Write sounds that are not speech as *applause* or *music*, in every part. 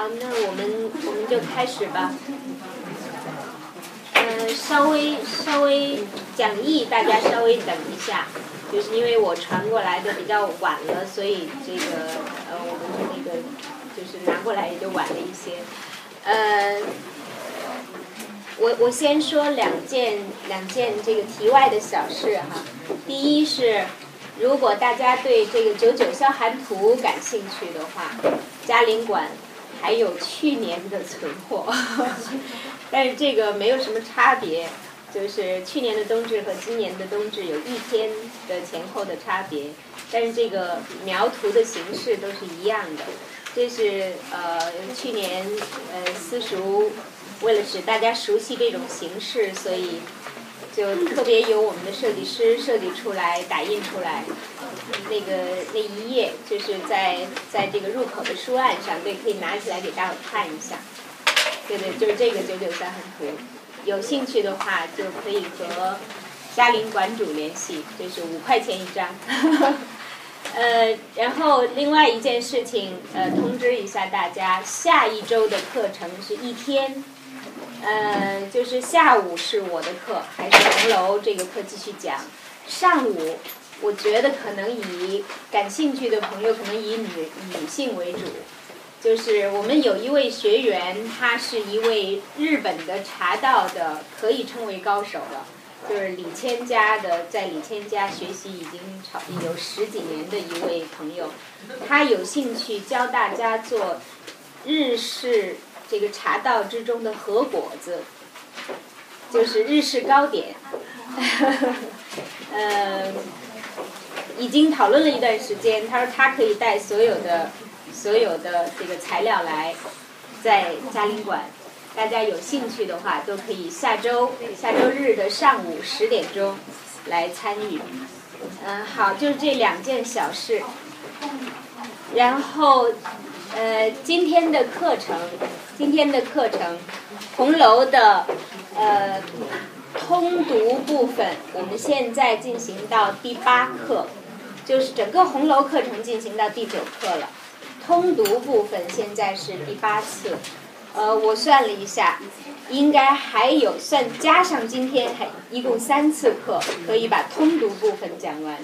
好，那我们我们就开始吧。嗯，稍微稍微讲义，大家稍微等一下，就是因为我传过来的比较晚了，所以这个呃我们那个就是拿过来也就晚了一些。呃，我我先说两件两件这个题外的小事哈。第一是，如果大家对这个九九消寒图感兴趣的话，嘉陵馆还有去年的存货，*laughs* 但是这个没有什么差别，就是去年的冬至和今年的冬至有一天的前后的差别，但是这个描图的形式都是一样的。这是呃去年呃私塾为了使大家熟悉这种形式，所以就特别由我们的设计师设计出来打印出来。那个那一页就是在在这个入口的书案上，对，可以拿起来给大伙看一下。对对，就是这个九九三横图，有兴趣的话就可以和嘉陵馆主联系，就是五块钱一张。*laughs* 呃，然后另外一件事情，呃，通知一下大家，下一周的课程是一天，呃，就是下午是我的课，还是红楼这个课继续讲，上午我觉得可能以感兴趣的朋友可能以女女性为主，就是我们有一位学员，他是一位日本的茶道的，可以称为高手了。就是李千家的，在李千家学习已经超有十几年的一位朋友，他有兴趣教大家做日式这个茶道之中的和果子，*laughs* 就是日式糕点。呃，*laughs* 已经讨论了一段时间，他说他可以带所有的所有的这个材料来，在嘉陵馆。大家有兴趣的话，都可以下周下周日的上午十点钟来参与。嗯，好，就是这两件小事。然后，呃，今天的课程，今天的课程，红楼的呃通读部分，我们现在进行到第八课，就是整个红楼课程进行到第九课了。通读部分现在是第八次。呃，我算了一下，应该还有算加上今天还一共三次课，可以把通读部分讲完。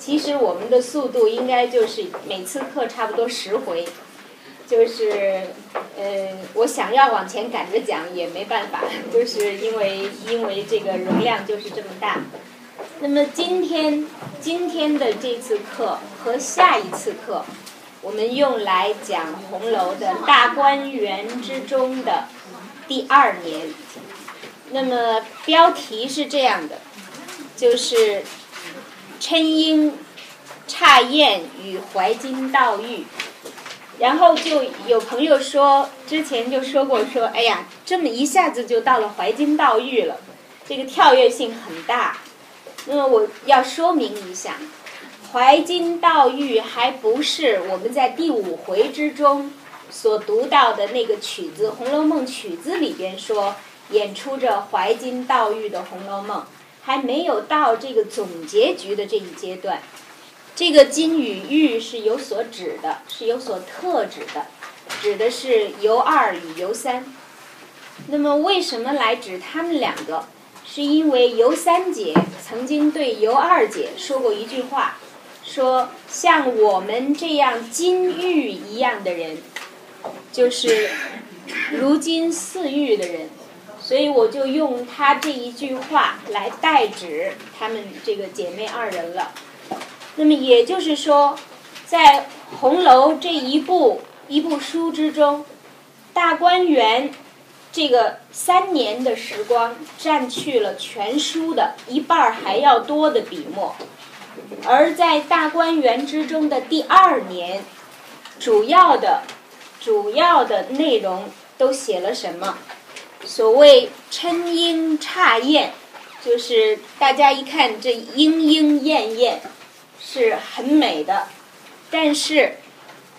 其实我们的速度应该就是每次课差不多十回，就是呃，我想要往前赶着讲也没办法，*laughs* 就是因为因为这个容量就是这么大。那么今天今天的这次课和下一次课。我们用来讲红楼的大观园之中的第二年，那么标题是这样的，就是琛瑛诧宴与怀金悼玉，然后就有朋友说，之前就说过说，哎呀，这么一下子就到了怀金悼玉了，这个跳跃性很大，那么我要说明一下。怀金悼玉还不是我们在第五回之中所读到的那个曲子《红楼梦》曲子里边说演出着怀金悼玉的《红楼梦》，还没有到这个总结局的这一阶段。这个金与玉是有所指的，是有所特指的，指的是尤二与尤三。那么为什么来指他们两个？是因为尤三姐曾经对尤二姐说过一句话。说像我们这样金玉一样的人，就是如今似玉的人，所以我就用他这一句话来代指他们这个姐妹二人了。那么也就是说，在红楼这一部一部书之中，大观园这个三年的时光占去了全书的一半还要多的笔墨。而在大观园之中的第二年，主要的、主要的内容都写了什么？所谓琛莺诧艳，就是大家一看这莺莺燕燕是很美的，但是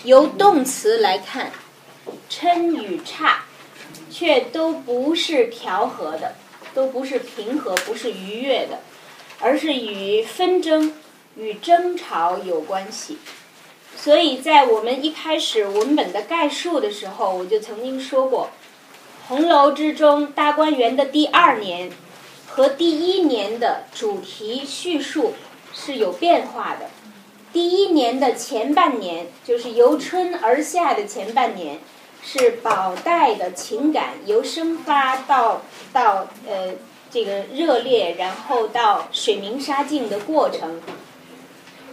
由动词来看，琛与诧却都不是调和的，都不是平和，不是愉悦的，而是与纷争。与争吵有关系，所以在我们一开始文本的概述的时候，我就曾经说过，红楼之中大观园的第二年和第一年的主题叙述是有变化的。第一年的前半年，就是由春而夏的前半年，是宝黛的情感由生发到到呃这个热烈，然后到水明沙净的过程。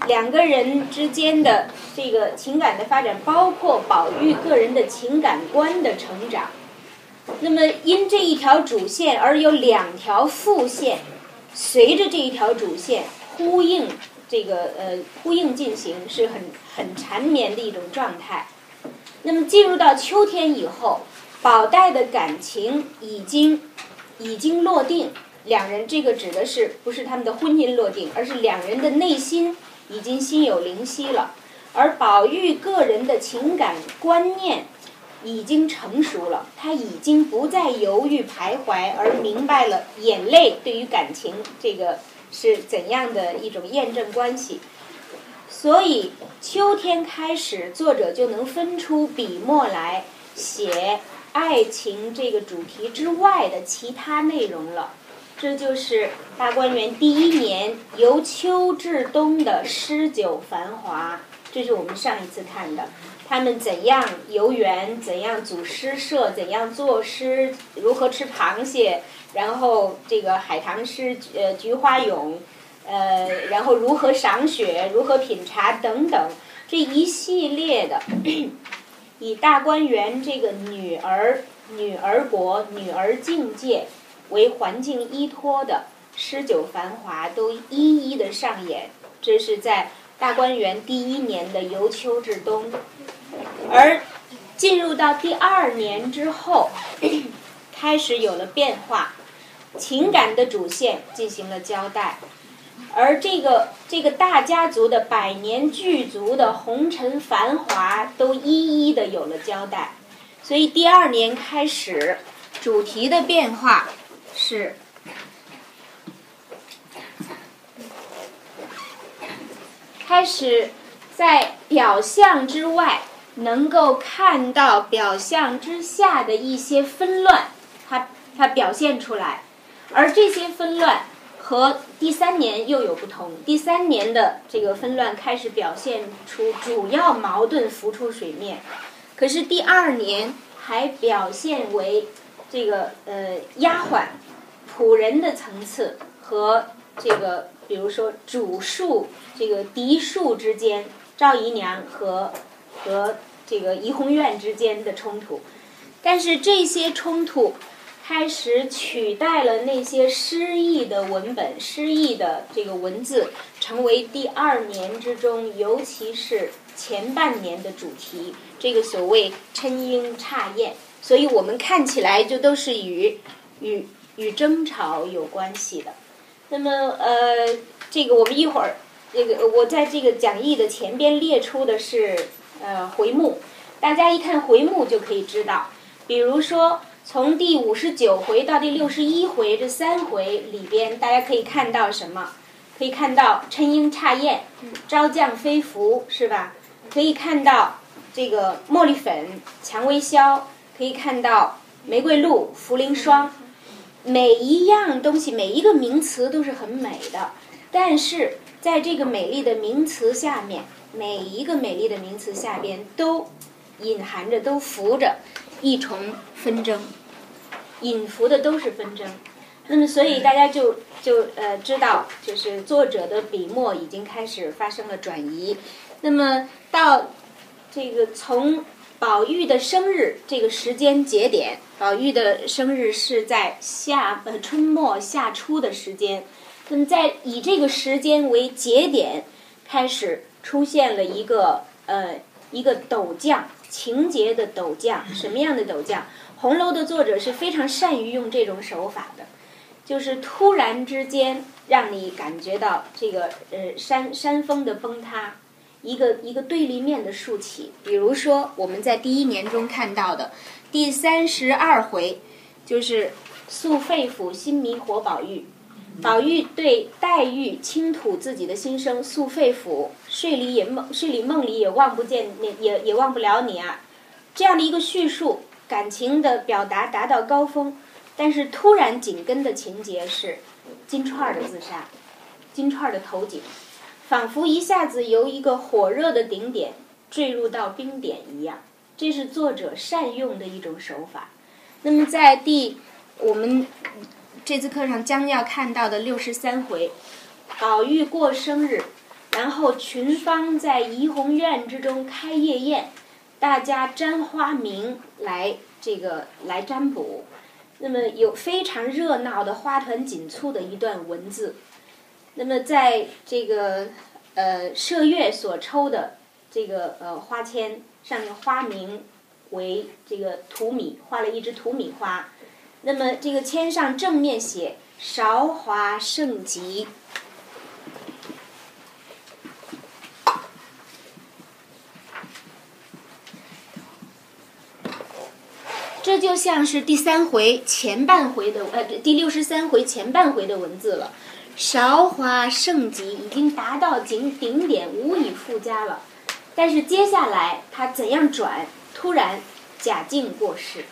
两个人之间的这个情感的发展，包括宝玉个人的情感观的成长。那么，因这一条主线而有两条副线，随着这一条主线呼应。这个呃呼应进行是很很缠绵的一种状态。那么进入到秋天以后，宝黛的感情已经已经落定，两人这个指的是不是他们的婚姻落定，而是两人的内心已经心有灵犀了。而宝玉个人的情感观念已经成熟了，他已经不再犹豫徘徊，而明白了眼泪对于感情这个。是怎样的一种验证关系？所以秋天开始，作者就能分出笔墨来写爱情这个主题之外的其他内容了。这就是大观园第一年由秋至冬的诗酒繁华。这是我们上一次看的，他们怎样游园，怎样组诗社，怎样作诗，如何吃螃蟹。然后这个海棠诗，呃，菊花咏，呃，然后如何赏雪，如何品茶等等，这一系列的，*coughs* 以大观园这个女儿、女儿国、女儿境界为环境依托的诗酒繁华，都一一的上演。这是在大观园第一年的由秋至冬，而进入到第二年之后，*coughs* 开始有了变化。情感的主线进行了交代，而这个这个大家族的百年巨族的红尘繁华都一一的有了交代，所以第二年开始，主题的变化是开始在表象之外能够看到表象之下的一些纷乱，它它表现出来。而这些纷乱和第三年又有不同。第三年的这个纷乱开始表现出主要矛盾浮出水面，可是第二年还表现为这个呃丫鬟、仆人的层次和这个比如说主庶这个嫡庶之间，赵姨娘和和这个怡红院之间的冲突，但是这些冲突。开始取代了那些诗意的文本、诗意的这个文字，成为第二年之中，尤其是前半年的主题。这个所谓琛莺插燕，所以我们看起来就都是与与与争吵有关系的。那么，呃，这个我们一会儿，这个我在这个讲义的前边列出的是呃回目，大家一看回目就可以知道，比如说。从第五十九回到第六十一回这三回里边，大家可以看到什么？可以看到琛莺插燕，招降飞福，是吧？可以看到这个茉莉粉、蔷薇消，可以看到玫瑰露、茯苓霜。每一样东西，每一个名词都是很美的，但是在这个美丽的名词下面，每一个美丽的名词下边都隐含着、都浮着一重纷争。隐伏的都是纷争，那么所以大家就就呃知道，就是作者的笔墨已经开始发生了转移。那么到这个从宝玉的生日这个时间节点，宝玉的生日是在夏呃春末夏初的时间，那么在以这个时间为节点，开始出现了一个呃一个陡降情节的陡降，什么样的陡降？红楼的作者是非常善于用这种手法的，就是突然之间让你感觉到这个呃山山峰的崩塌，一个一个对立面的竖起。比如说我们在第一年中看到的第三十二回，就是诉肺腑心迷活宝玉，宝玉对黛玉倾吐自己的心声，诉肺腑睡里也梦，睡里梦里也望不见，也也也忘不了你啊。这样的一个叙述，感情的表达达到高峰，但是突然紧跟的情节是金钏儿的自杀，金钏儿的投井，仿佛一下子由一个火热的顶点坠入到冰点一样。这是作者善用的一种手法。那么在第我们这次课上将要看到的六十三回，宝玉过生日，然后群芳在怡红院之中开夜宴，大家沾花名来这个来占卜。那么有非常热闹的花团锦簇的一段文字。那么在这个呃麝月所抽的这个呃花签。上面花名为这个土米，画了一只土米花。那么这个签上正面写“韶华盛极”，这就像是第三回前半回的呃第六十三回前半回的文字了。韶华盛极已经达到顶顶点，无以复加了。但是接下来他怎样转？突然贾静过世，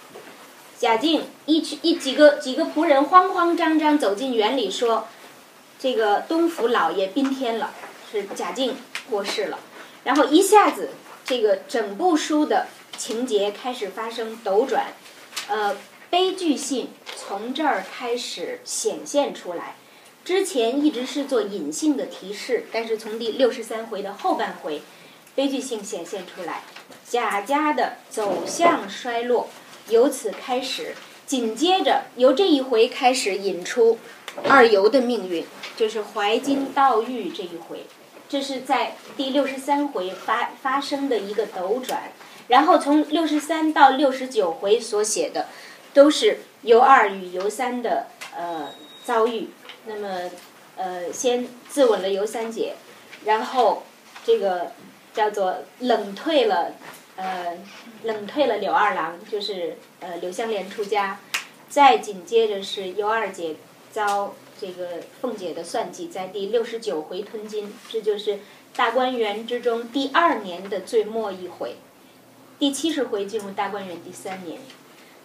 贾静一群一几个几个仆人慌慌张张走进园里说：“这个东府老爷宾天了，是贾静过世了。”然后一下子这个整部书的情节开始发生斗转，呃，悲剧性从这儿开始显现出来。之前一直是做隐性的提示，但是从第六十三回的后半回。悲剧性显现出来，贾家的走向衰落，由此开始。紧接着由这一回开始引出二游的命运，就是怀金悼玉这一回。这是在第六十三回发发生的一个斗转。然后从六十三到六十九回所写的，都是尤二与尤三的呃遭遇。那么呃，先自刎了尤三姐，然后这个。叫做冷退了，呃，冷退了柳二郎，就是呃柳香莲出家，再紧接着是尤二姐遭这个凤姐的算计，在第六十九回吞金，这就是大观园之中第二年的最末一回，第七十回进入大观园第三年，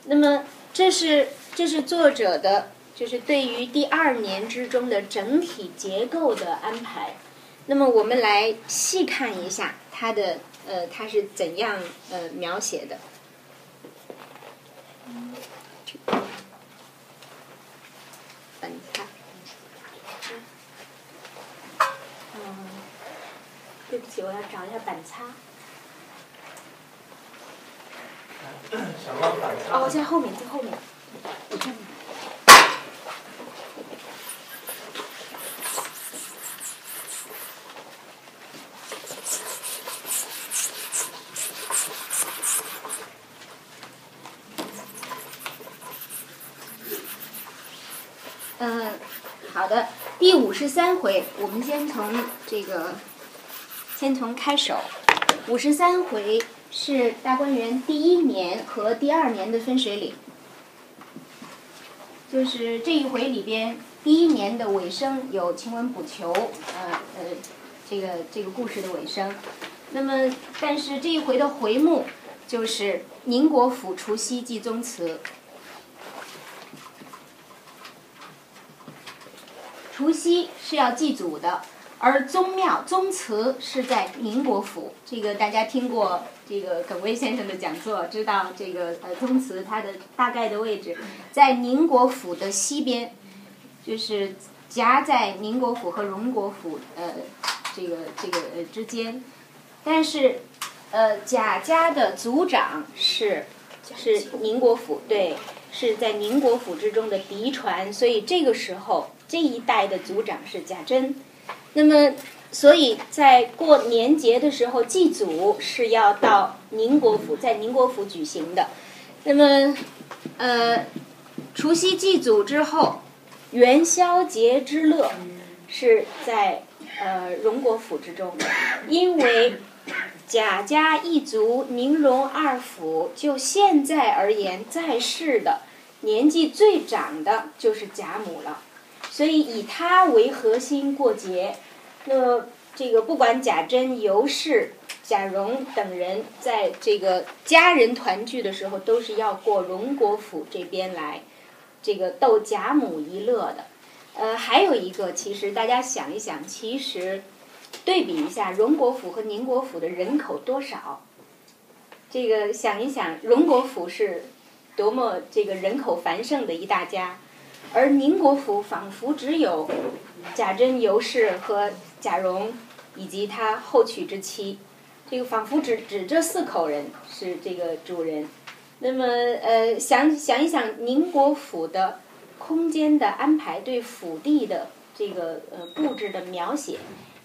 那么这是这是作者的，就是对于第二年之中的整体结构的安排。那么我们来细看一下它的呃，它是怎样呃描写的。本擦。嗯，对不起，我要找一下板擦。*coughs* 哦，在后面，在后面。我这里。第五十三回，我们先从这个，先从开首。五十三回是大观园第一年和第二年的分水岭，就是这一回里边第一年的尾声有晴雯补求，呃呃，这个这个故事的尾声。那么，但是这一回的回目就是宁国府除夕祭宗祠。除夕是要祭祖的，而宗庙、宗祠是在宁国府。这个大家听过这个耿威先生的讲座，知道这个呃宗祠它的大概的位置在宁国府的西边，就是夹在宁国府和荣国府呃这个这个呃之间。但是呃贾家的族长是是宁国府，对，是在宁国府之中的嫡传，所以这个时候。这一代的族长是贾珍，那么，所以在过年节的时候祭祖是要到宁国府，在宁国府举行的。那么，呃，除夕祭祖之后，元宵节之乐是在呃荣国府之中，因为贾家一族宁荣二府，就现在而言，在世的年纪最长的就是贾母了。所以以他为核心过节，那这个不管贾珍、尤氏、贾蓉等人在这个家人团聚的时候，都是要过荣国府这边来，这个逗贾母一乐的。呃，还有一个，其实大家想一想，其实对比一下荣国府和宁国府的人口多少，这个想一想，荣国府是多么这个人口繁盛的一大家，而宁国府仿佛只有贾珍、尤氏和贾蓉以及他后娶之妻，这个仿佛只只这四口人是这个主人。那么呃，想想一想宁国府的。空间的安排，对府地的这个呃布置的描写，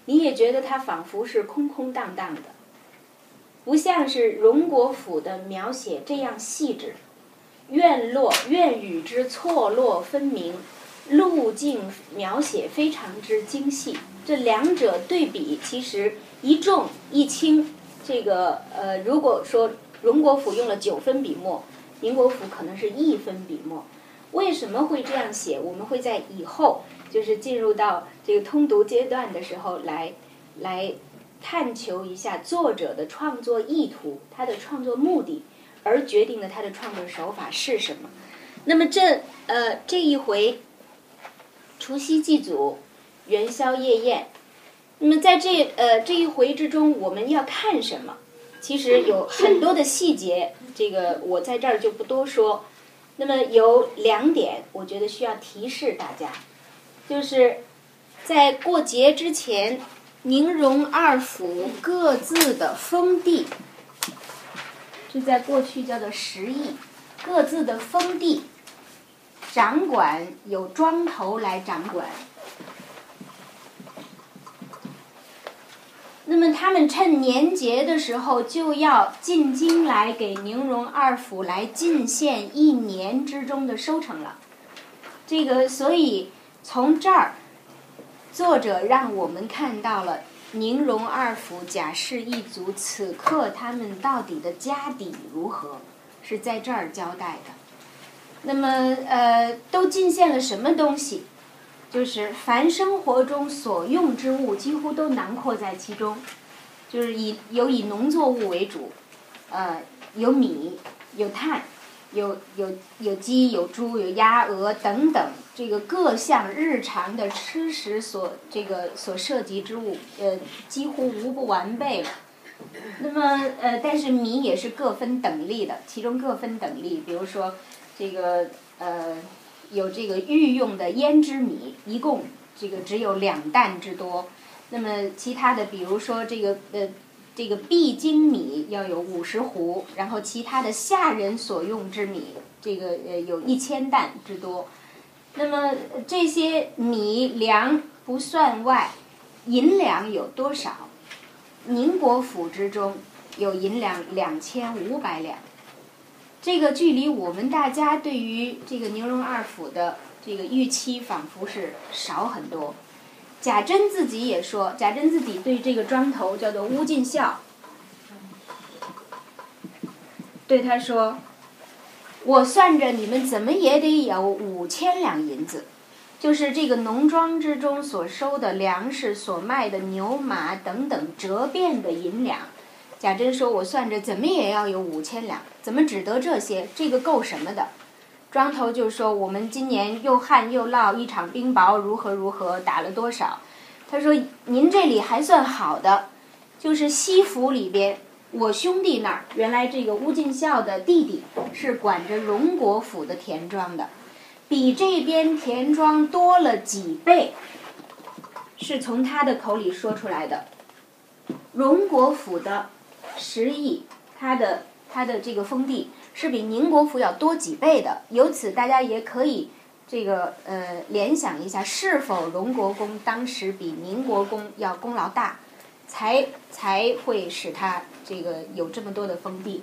你也觉得它仿佛是空空荡荡的，不像是荣国府的描写这样细致。院落院宇之错落分明，路径描写非常之精细。这两者对比，其实一重一轻。这个呃，如果说荣国府用了九分笔墨，宁国府可能是一分笔墨。为什么会这样写？我们会在以后就是进入到这个通读阶段的时候来来探求一下作者的创作意图，他的创作目的，而决定了他的创作手法是什么。那么这呃这一回除夕祭祖，元宵夜宴，那么在这呃这一回之中，我们要看什么？其实有很多的细节，这个我在这儿就不多说。那么有两点，我觉得需要提示大家，就是在过节之前，宁荣二府各自的封地，这在过去叫做十邑，各自的封地，掌管有庄头来掌管。那么他们趁年节的时候就要进京来给宁荣二府来进献一年之中的收成了，这个所以从这儿，作者让我们看到了宁荣二府贾氏一族此刻他们到底的家底如何，是在这儿交代的。那么呃，都进献了什么东西？就是凡生活中所用之物，几乎都囊括在其中，就是以有以农作物为主，呃，有米，有炭，有有有鸡，有猪，有鸭鹅等等，这个各项日常的吃食所这个所涉及之物，呃，几乎无不完备了。那么呃，但是米也是各分等力的，其中各分等力，比如说这个呃。有这个御用的胭脂米，一共这个只有两担之多。那么其他的，比如说这个呃，这个必经米要有五十斛，然后其他的下人所用之米，这个呃有一千担之多。那么这些米粮不算外，银两有多少？宁国府之中有银两两千五百两。这个距离我们大家对于这个宁荣二府的这个预期，仿佛是少很多。贾珍自己也说，贾珍自己对这个庄头叫做乌进孝，对他说：“我算着你们怎么也得有五千两银子，就是这个农庄之中所收的粮食、所卖的牛马等等折变的银两。”贾珍说：“我算着怎么也要有五千两，怎么只得这些？这个够什么的？”庄头就说：“我们今年又旱又涝，一场冰雹，如何如何，打了多少？”他说：“您这里还算好的，就是西府里边，我兄弟那儿，原来这个乌进孝的弟弟是管着荣国府的田庄的，比这边田庄多了几倍，是从他的口里说出来的。荣国府的。”十亿，他的他的这个封地是比宁国府要多几倍的。由此，大家也可以这个呃联想一下，是否荣国公当时比宁国公要功劳大，才才会使他这个有这么多的封地。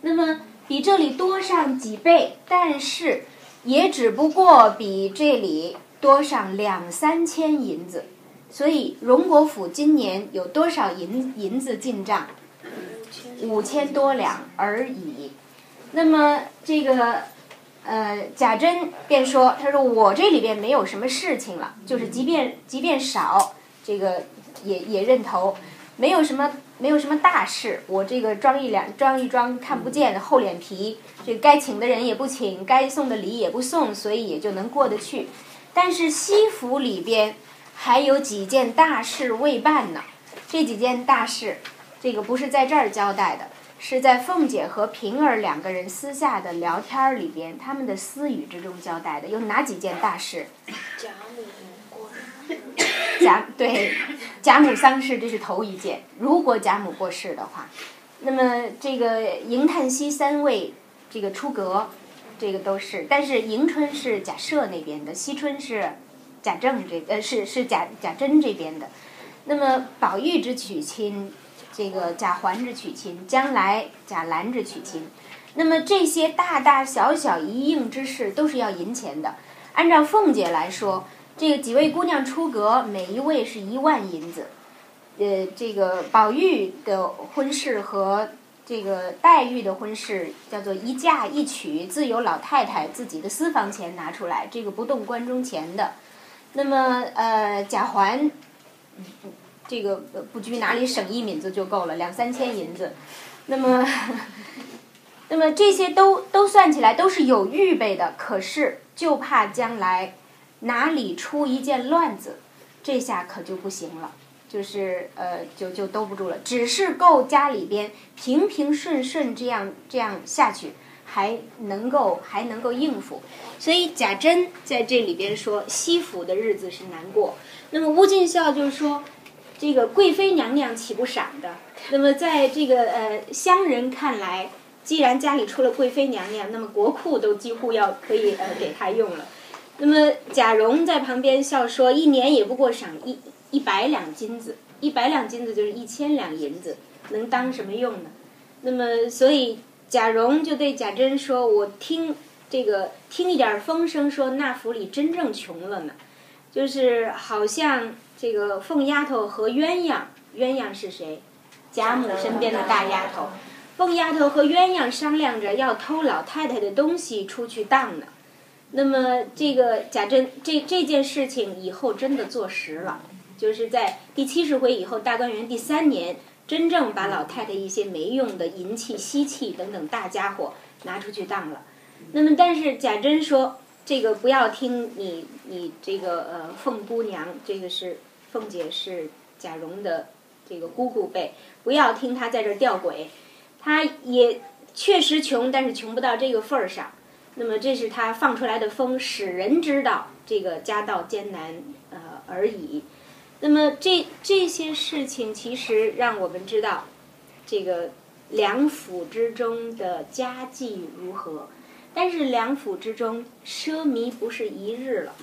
那么比这里多上几倍，但是也只不过比这里多上两三千银子。所以荣国府今年有多少银银子进账？五千多两而已。那么这个呃，贾珍便说：“他说我这里边没有什么事情了，就是即便即便少，这个也也认头，没有什么没有什么大事，我这个装一两装一装看不见厚脸皮，这该请的人也不请，该送的礼也不送，所以也就能过得去。但是西府里边还有几件大事未办呢，这几件大事，这个不是在这儿交代的。是在凤姐和平儿两个人私下的聊天里边，他们的私语之中交代的有哪几件大事？贾母。*coughs* 贾对，贾母丧事这是头一件。如果贾母过世的话，那么这个迎叹息三位这个出阁，这个都是。但是迎春是贾赦那边的，惜春是贾政这呃是是贾贾珍这边的。那么宝玉之娶亲。这个贾环之娶亲，将来贾兰之娶亲，那么这些大大小小一应之事都是要银钱的。按照凤姐来说，这个几位姑娘出阁，每一位是一万银子。呃，这个宝玉的婚事和这个黛玉的婚事叫做一嫁一娶，自有老太太自己的私房钱拿出来，这个不动关中钱的。那么呃，贾环。这个不拘哪里省一敏子就够了，两三千银子。那么，那么这些都都算起来都是有预备的，可是就怕将来哪里出一件乱子，这下可就不行了，就是呃就就兜不住了。只是够家里边平平顺顺这样这样下去，还能够还能够应付。所以贾珍在这里边说，西府的日子是难过。那么乌进孝就是说。这个贵妃娘娘岂不赏的？那么在这个呃乡人看来，既然家里出了贵妃娘娘，那么国库都几乎要可以呃给她用了。那么贾蓉在旁边笑说：“一年也不过赏一一百两金子，一百两金子就是一千两银子，能当什么用呢？”那么所以贾蓉就对贾珍说：“我听这个听一点风声说那府里真正穷了呢，就是好像。”这个凤丫头和鸳鸯，鸳鸯是谁？贾母身边的大丫头。凤丫头和鸳鸯商量着要偷老太太的东西出去当呢。那么这个贾珍这这件事情以后真的坐实了，就是在第七十回以后，大观园第三年，真正把老太太一些没用的银器、锡器等等大家伙拿出去当了。那么但是贾珍说。这个不要听你你这个呃凤姑娘，这个是凤姐是贾蓉的这个姑姑辈，不要听她在这吊诡，她也确实穷，但是穷不到这个份儿上。那么这是他放出来的风，使人知道这个家道艰难呃而已。那么这这些事情其实让我们知道，这个两府之中的家计如何。但是两府之中奢靡不是一日了，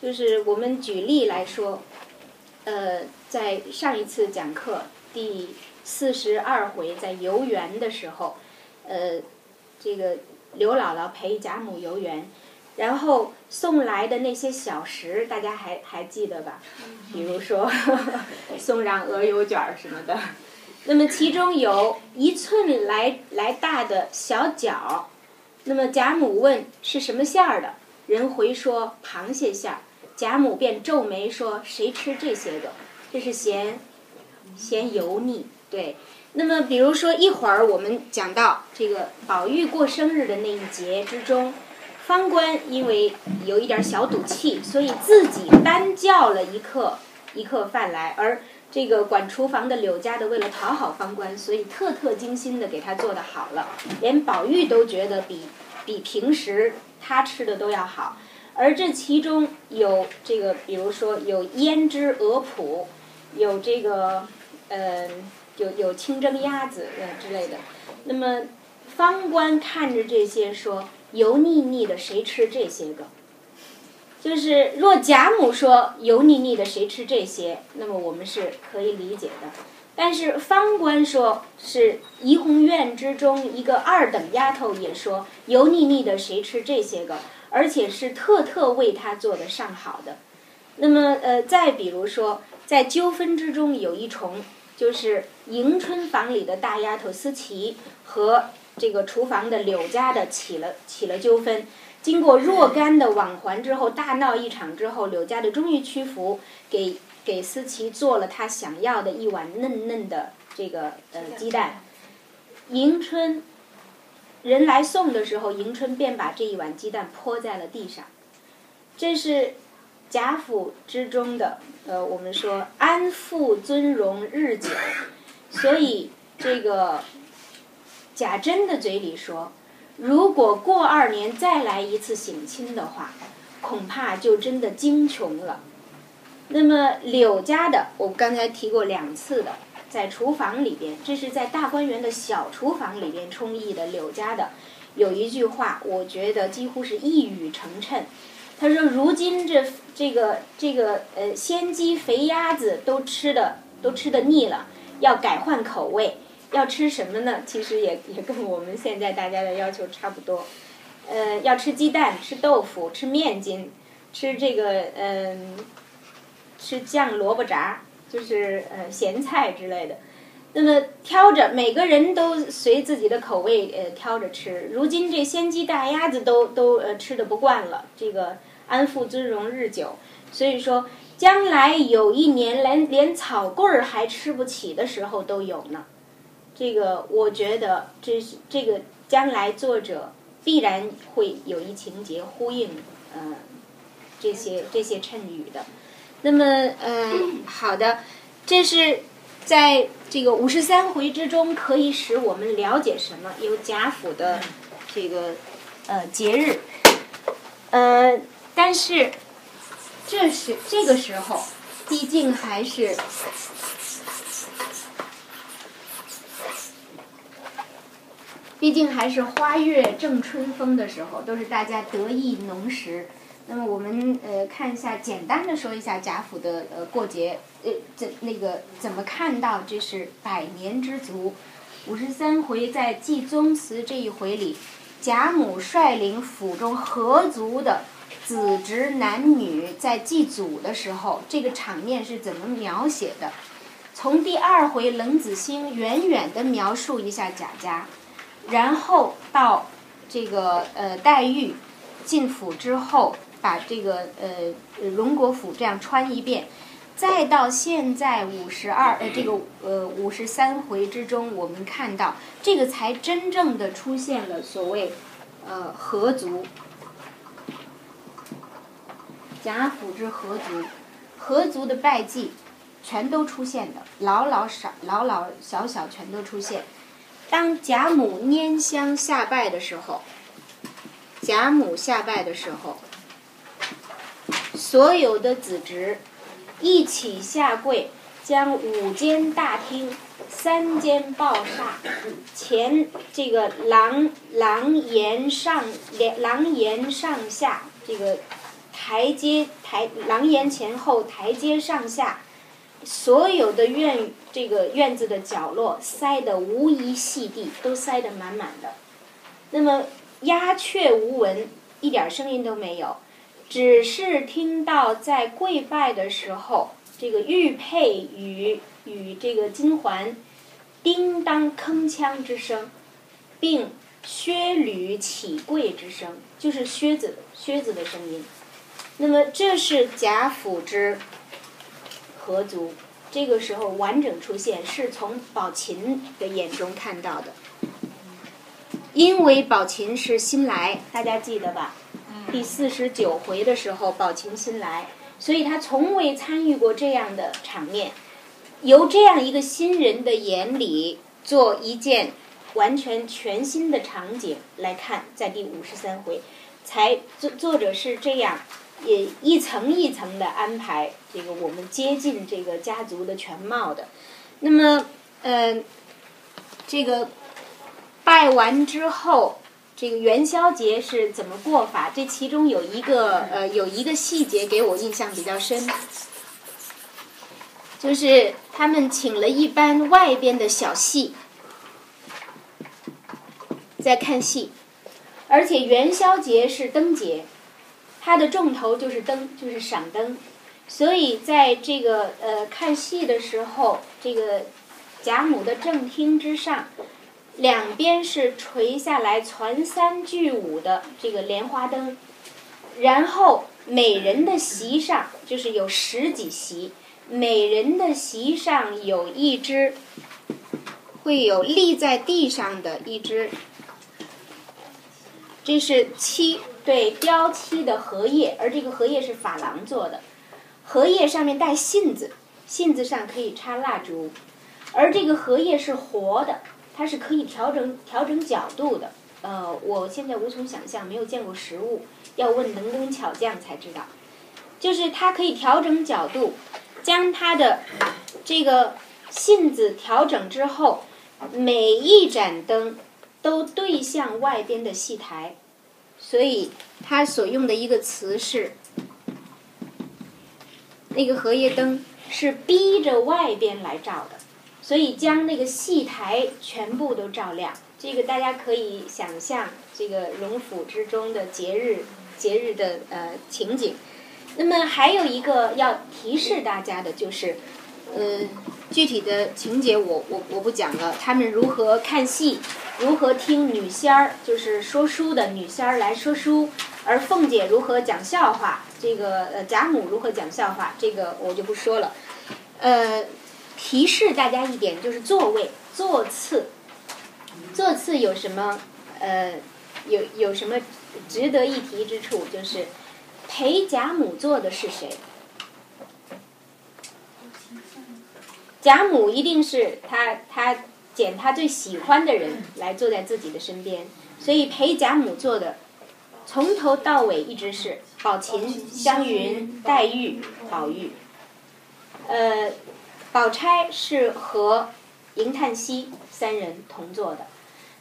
就是我们举例来说，呃，在上一次讲课第四十二回在游园的时候，呃，这个刘姥姥陪贾母游园，然后送来的那些小食，大家还还记得吧？比如说 *laughs* 送上鹅油卷儿什么的，*laughs* 那么其中有一寸来来大的小饺。那么贾母问是什么馅儿的，人回说螃蟹馅儿，贾母便皱眉说：“谁吃这些个？这是嫌嫌油腻。”对。那么比如说一会儿我们讲到这个宝玉过生日的那一节之中，方官因为有一点小赌气，所以自己单叫了一客一客饭来，而这个管厨房的柳家的为了讨好方官，所以特特精心的给他做的好了，连宝玉都觉得比。比平时他吃的都要好，而这其中有这个，比如说有胭脂鹅脯，有这个，呃，有有清蒸鸭子呃之类的。那么方官看着这些说油腻腻的，谁吃这些个？就是若贾母说油腻腻的，谁吃这些？那么我们是可以理解的。但是方官说是怡红院之中一个二等丫头也说油腻腻的谁吃这些个，而且是特特为他做的上好的。那么呃，再比如说在纠纷之中有一重，就是迎春房里的大丫头思琪和这个厨房的柳家的起了起了纠纷，经过若干的往还之后，大闹一场之后，柳家的终于屈服，给给思琪做了她想要的一碗嫩嫩的这个呃鸡蛋。迎春人来送的时候，迎春便把这一碗鸡蛋泼在了地上。这是贾府之中的呃，我们说安富尊荣日久，所以这个贾珍的嘴里说，如果过二年再来一次省亲的话，恐怕就真的精穷了。那么柳家的，我刚才提过两次的。在厨房里边，这是在大观园的小厨房里边充役的柳家的，有一句话，我觉得几乎是一语成谶。他说：“如今这这个这个呃鲜鸡肥鸭子都吃的都吃的腻了，要改换口味，要吃什么呢？其实也也跟我们现在大家的要求差不多。呃，要吃鸡蛋，吃豆腐，吃面筋，吃这个嗯，吃酱萝卜炸。”就是呃咸菜之类的，那么挑着每个人都随自己的口味呃挑着吃。如今这鲜鸡大鸭子都都呃吃的不惯了，这个安富尊荣日久，所以说将来有一年连连草棍儿还吃不起的时候都有呢。这个我觉得这是这个将来作者必然会有一情节呼应呃这些这些衬语的。那么，嗯，好的，这是在这个五十三回之中可以使我们了解什么？有贾府的这个呃节日，呃，但是这是这个时候，毕竟还是毕竟还是花月正春风的时候，都是大家得意浓时。那么我们呃看一下，简单的说一下贾府的呃过节，呃怎那个怎么看到这是百年之足？五十三回在祭宗祠这一回里，贾母率领府中合族的子侄男女在祭祖的时候，这个场面是怎么描写的？从第二回冷子兴远远的描述一下贾家，然后到这个呃黛玉进府之后。把这个呃荣国府这样穿一遍，再到现在五十二呃这个呃五十三回之中，我们看到这个才真正的出现了所谓呃合族，贾府之合族，合族的拜祭全都出现的，老老少老老小小全都出现。当贾母拈香下拜的时候，贾母下拜的时候。所有的子侄一起下跪，将五间大厅、三间报厦、前这个廊廊檐上廊檐上下这个台阶台廊檐前后台阶上下，所有的院这个院子的角落塞得无一细地，都塞得满满的。那么鸦雀无闻，一点声音都没有。只是听到在跪拜的时候，这个玉佩与与这个金环叮当铿锵之声，并靴履起跪之声，就是靴子靴子的声音。那么这是贾府之合族，这个时候完整出现，是从宝琴的眼中看到的。因为宝琴是新来，大家记得吧？第四十九回的时候，宝琴新来，所以他从未参与过这样的场面。由这样一个新人的眼里，做一件完全全新的场景来看，在第五十三回，才作作者是这样，也一层一层的安排这个我们接近这个家族的全貌的。那么，嗯，这个拜完之后。这个元宵节是怎么过法？这其中有一个呃，有一个细节给我印象比较深，就是他们请了一班外边的小戏在看戏，而且元宵节是灯节，它的重头就是灯，就是赏灯，所以在这个呃看戏的时候，这个贾母的正厅之上。两边是垂下来攒三聚五的这个莲花灯，然后每人的席上就是有十几席，每人的席上有一只，会有立在地上的一只，这是七对雕漆的荷叶，而这个荷叶是珐琅做的，荷叶上面带信子，信子上可以插蜡烛，而这个荷叶是活的，它是可以调整调整角度的。呃，我现在无从想象，没有见过实物，要问能工巧匠才知道。就是它可以调整角度，将它的这个信子调整之后，每一盏灯都对向外边的戏台，所以它所用的一个词是，那个荷叶灯是逼着外边来照的，所以将那个戏台全部都照亮。这个大家可以想象，这个荣府之中的节日节日的呃情景。那么还有一个要提示大家的就是，呃，具体的情节我我我不讲了。他们如何看戏，如何听女仙儿，就是说书的女仙儿来说书，而凤姐如何讲笑话，这个呃贾母如何讲笑话，这个我就不说了。呃，提示大家一点，就是座位座次，座次有什么呃有有什么值得一提之处，就是。陪贾母坐的是谁？贾母一定是他他拣他最喜欢的人来坐在自己的身边，所以陪贾母坐的，从头到尾一直是宝琴、湘云、黛玉、宝玉。呃，宝钗是和迎叹息三人同坐的。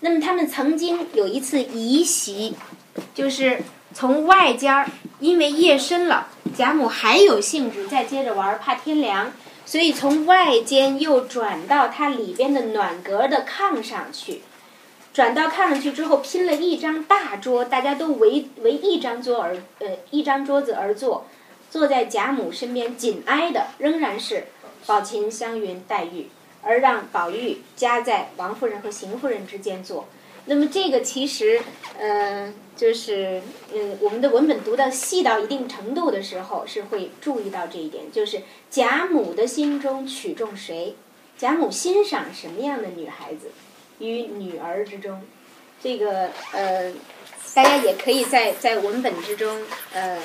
那么他们曾经有一次移席，就是从外间儿。因为夜深了，贾母还有兴致再接着玩，怕天凉，所以从外间又转到它里边的暖阁的炕上去。转到炕上去之后，拼了一张大桌，大家都围围一张桌而呃一张桌子而坐，坐在贾母身边紧挨的仍然是宝琴、湘云、黛玉，而让宝玉夹在王夫人和邢夫人之间坐。那么这个其实，呃，就是嗯，我们的文本读到细到一定程度的时候，是会注意到这一点，就是贾母的心中取中谁，贾母欣赏什么样的女孩子，于女儿之中，这个呃，大家也可以在在文本之中呃，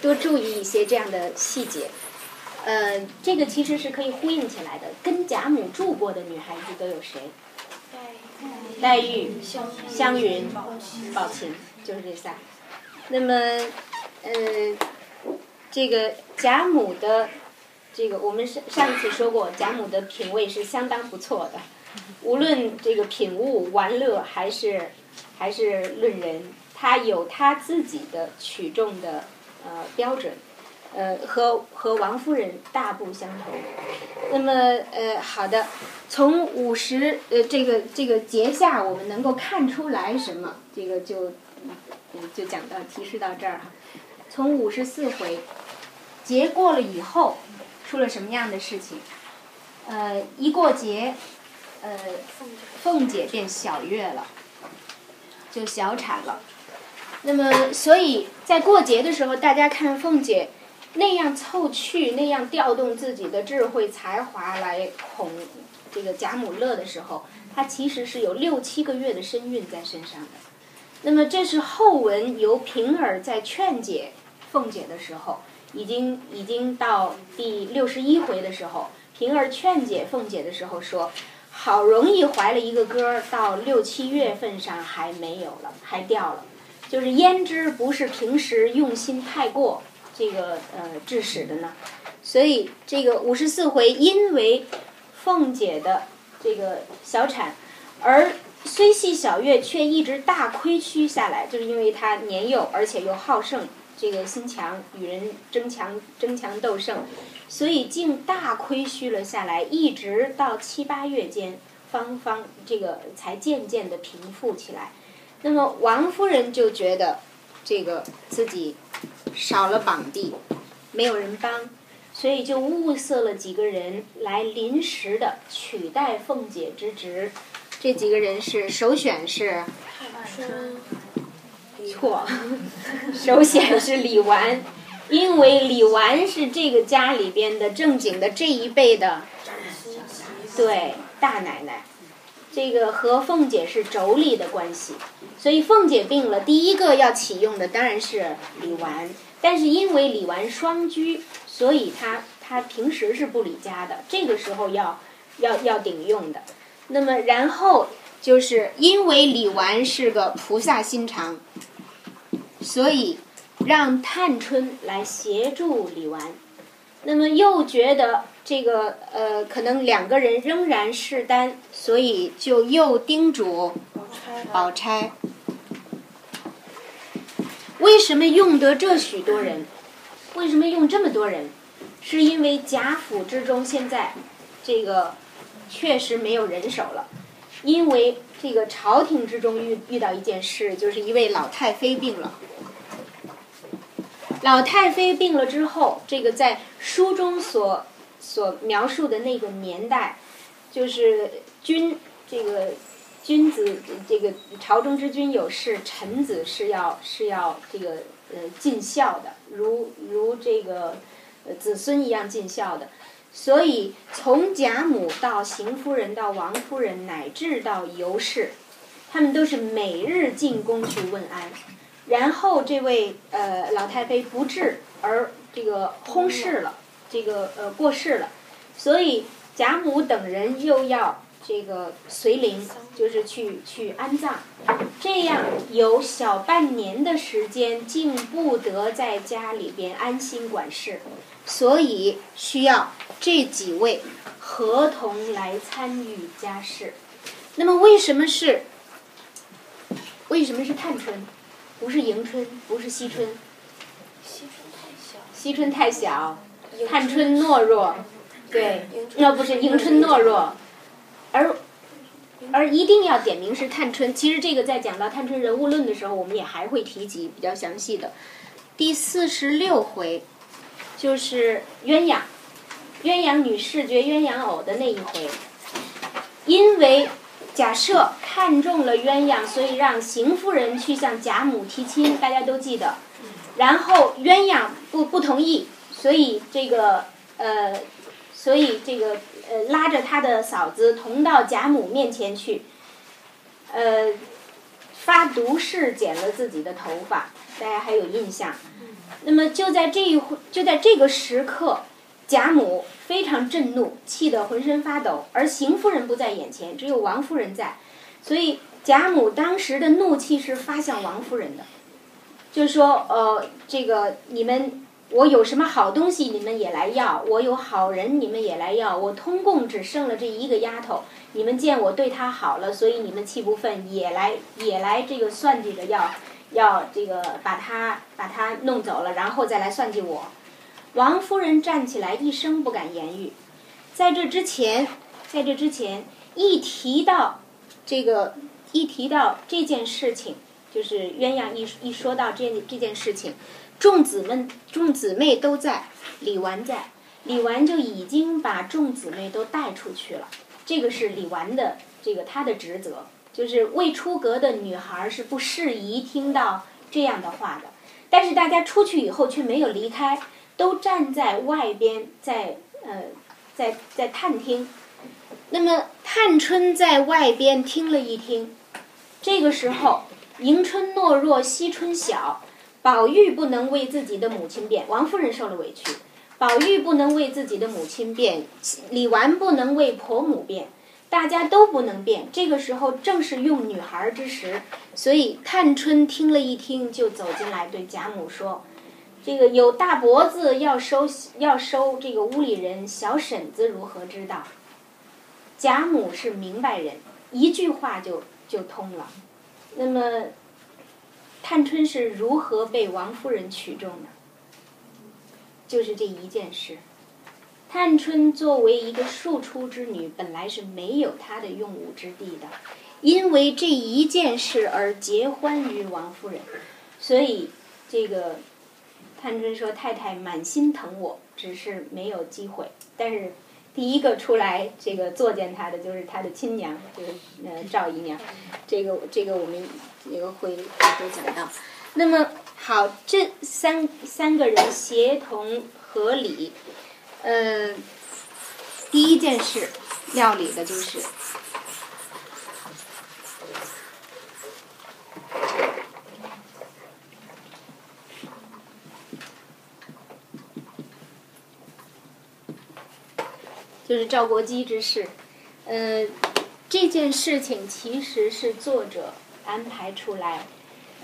多注意一些这样的细节，呃，这个其实是可以呼应起来的，跟贾母住过的女孩子都有谁？黛玉、湘云、宝琴，就是这仨。那么，嗯，这个贾母的这个，我们上上一次说过，贾母的品味是相当不错的。无论这个品物、玩乐，还是还是论人，她有她自己的取众的呃标准。呃，和和王夫人大不相同。那么，呃，好的，从五十呃这个这个节下，我们能够看出来什么？这个就就讲到提示到这儿哈。从五十四回节过了以后，出了什么样的事情？呃，一过节，呃，凤姐变小月了，就小产了。那么，所以在过节的时候，大家看凤姐。那样凑趣，那样调动自己的智慧才华来哄这个贾母乐的时候，她其实是有六七个月的身孕在身上的。那么这是后文由平儿在劝解凤姐的时候，已经已经到第六十一回的时候，平儿劝解凤姐的时候说：“好容易怀了一个哥，到六七月份上还没有了，还掉了，就是焉知不是平时用心太过。”这个呃致使的呢，所以这个五十四回因为凤姐的这个小产，而虽系小月，却一直大亏虚下来，就是因为她年幼，而且又好胜，这个心强，与人争强争强斗胜，所以竟大亏虚了下来，一直到七八月间，方方这个才渐渐的平复起来。那么王夫人就觉得这个自己。少了绑臂，没有人帮，所以就物色了几个人来临时的取代凤姐之职。这几个人是首选是，错，首选是李纨，因为李纨是这个家里边的正经的这一辈的，对大奶奶，这个和凤姐是妯娌的关系，所以凤姐病了，第一个要启用的当然是李纨。但是因为李纨双居，所以她她平时是不理家的，这个时候要要要顶用的。那么然后就是因为李纨是个菩萨心肠，所以让探春来协助李纨。那么又觉得这个呃可能两个人仍然势单，所以就又叮嘱宝钗。为什么用得这许多人？为什么用这么多人？是因为贾府之中现在这个确实没有人手了，因为这个朝廷之中遇遇到一件事，就是一位老太妃病了。老太妃病了之后，这个在书中所所描述的那个年代，就是君这个。君子这个朝中之君有事，臣子是要是要这个呃尽孝的，如如这个呃子孙一样尽孝的。所以从贾母到邢夫人到王夫人乃至到尤氏，他们都是每日进宫去问安。然后这位呃老太妃不治而这个薨逝了，这个呃过世了，所以贾母等人又要。这个随灵就是去去安葬，这样有小半年的时间，竟不得在家里边安心管事，所以需要这几位合同来参与家事。那么为什么是为什么是探春，不是迎春，不是惜春？惜春太小。惜春太小，探春懦弱，对，那不是迎春懦弱。而而一定要点名是探春，其实这个在讲到探春人物论的时候，我们也还会提及比较详细的。第四十六回就是鸳鸯，鸳鸯女视觉鸳鸯偶的那一回，因为贾赦看中了鸳鸯，所以让邢夫人去向贾母提亲，大家都记得。然后鸳鸯不不同意，所以这个呃，所以这个。呃，拉着他的嫂子同到贾母面前去，呃，发毒誓剪了自己的头发，大家还有印象。那么就在这一就在这个时刻，贾母非常震怒，气得浑身发抖，而邢夫人不在眼前，只有王夫人在，所以贾母当时的怒气是发向王夫人的，就是说，呃，这个你们。我有什么好东西，你们也来要；我有好人，你们也来要。我通共只剩了这一个丫头，你们见我对她好了，所以你们气不愤，也来也来这个算计着要要这个把她把她弄走了，然后再来算计我。王夫人站起来，一声不敢言语。在这之前，在这之前，一提到这个，一提到这件事情，就是鸳鸯一一说到这这件事情。众姊妹、众姊妹都在，李纨在，李纨就已经把众姊妹都带出去了。这个是李纨的这个她的职责，就是未出阁的女孩是不适宜听到这样的话的。但是大家出去以后却没有离开，都站在外边，在呃，在在探听。那么探春在外边听了一听，这个时候迎春懦弱，惜春小。宝玉不能为自己的母亲辩，王夫人受了委屈；宝玉不能为自己的母亲辩，李纨不能为婆母辩，大家都不能辩。这个时候正是用女孩之时，所以探春听了一听，就走进来对贾母说：“这个有大脖子要收要收这个屋里人，小婶子如何知道？”贾母是明白人，一句话就就通了。那么。探春是如何被王夫人取中的？就是这一件事。探春作为一个庶出之女，本来是没有她的用武之地的，因为这一件事而结欢于王夫人，所以这个探春说：“太太满心疼我，只是没有机会。”但是。第一个出来这个作践他的就是他的亲娘，就是呃赵姨娘，这个这个我们那个会会讲到。那么好，这三三个人协同合理，呃，第一件事料理的就是。就是赵国基之事，呃，这件事情其实是作者安排出来，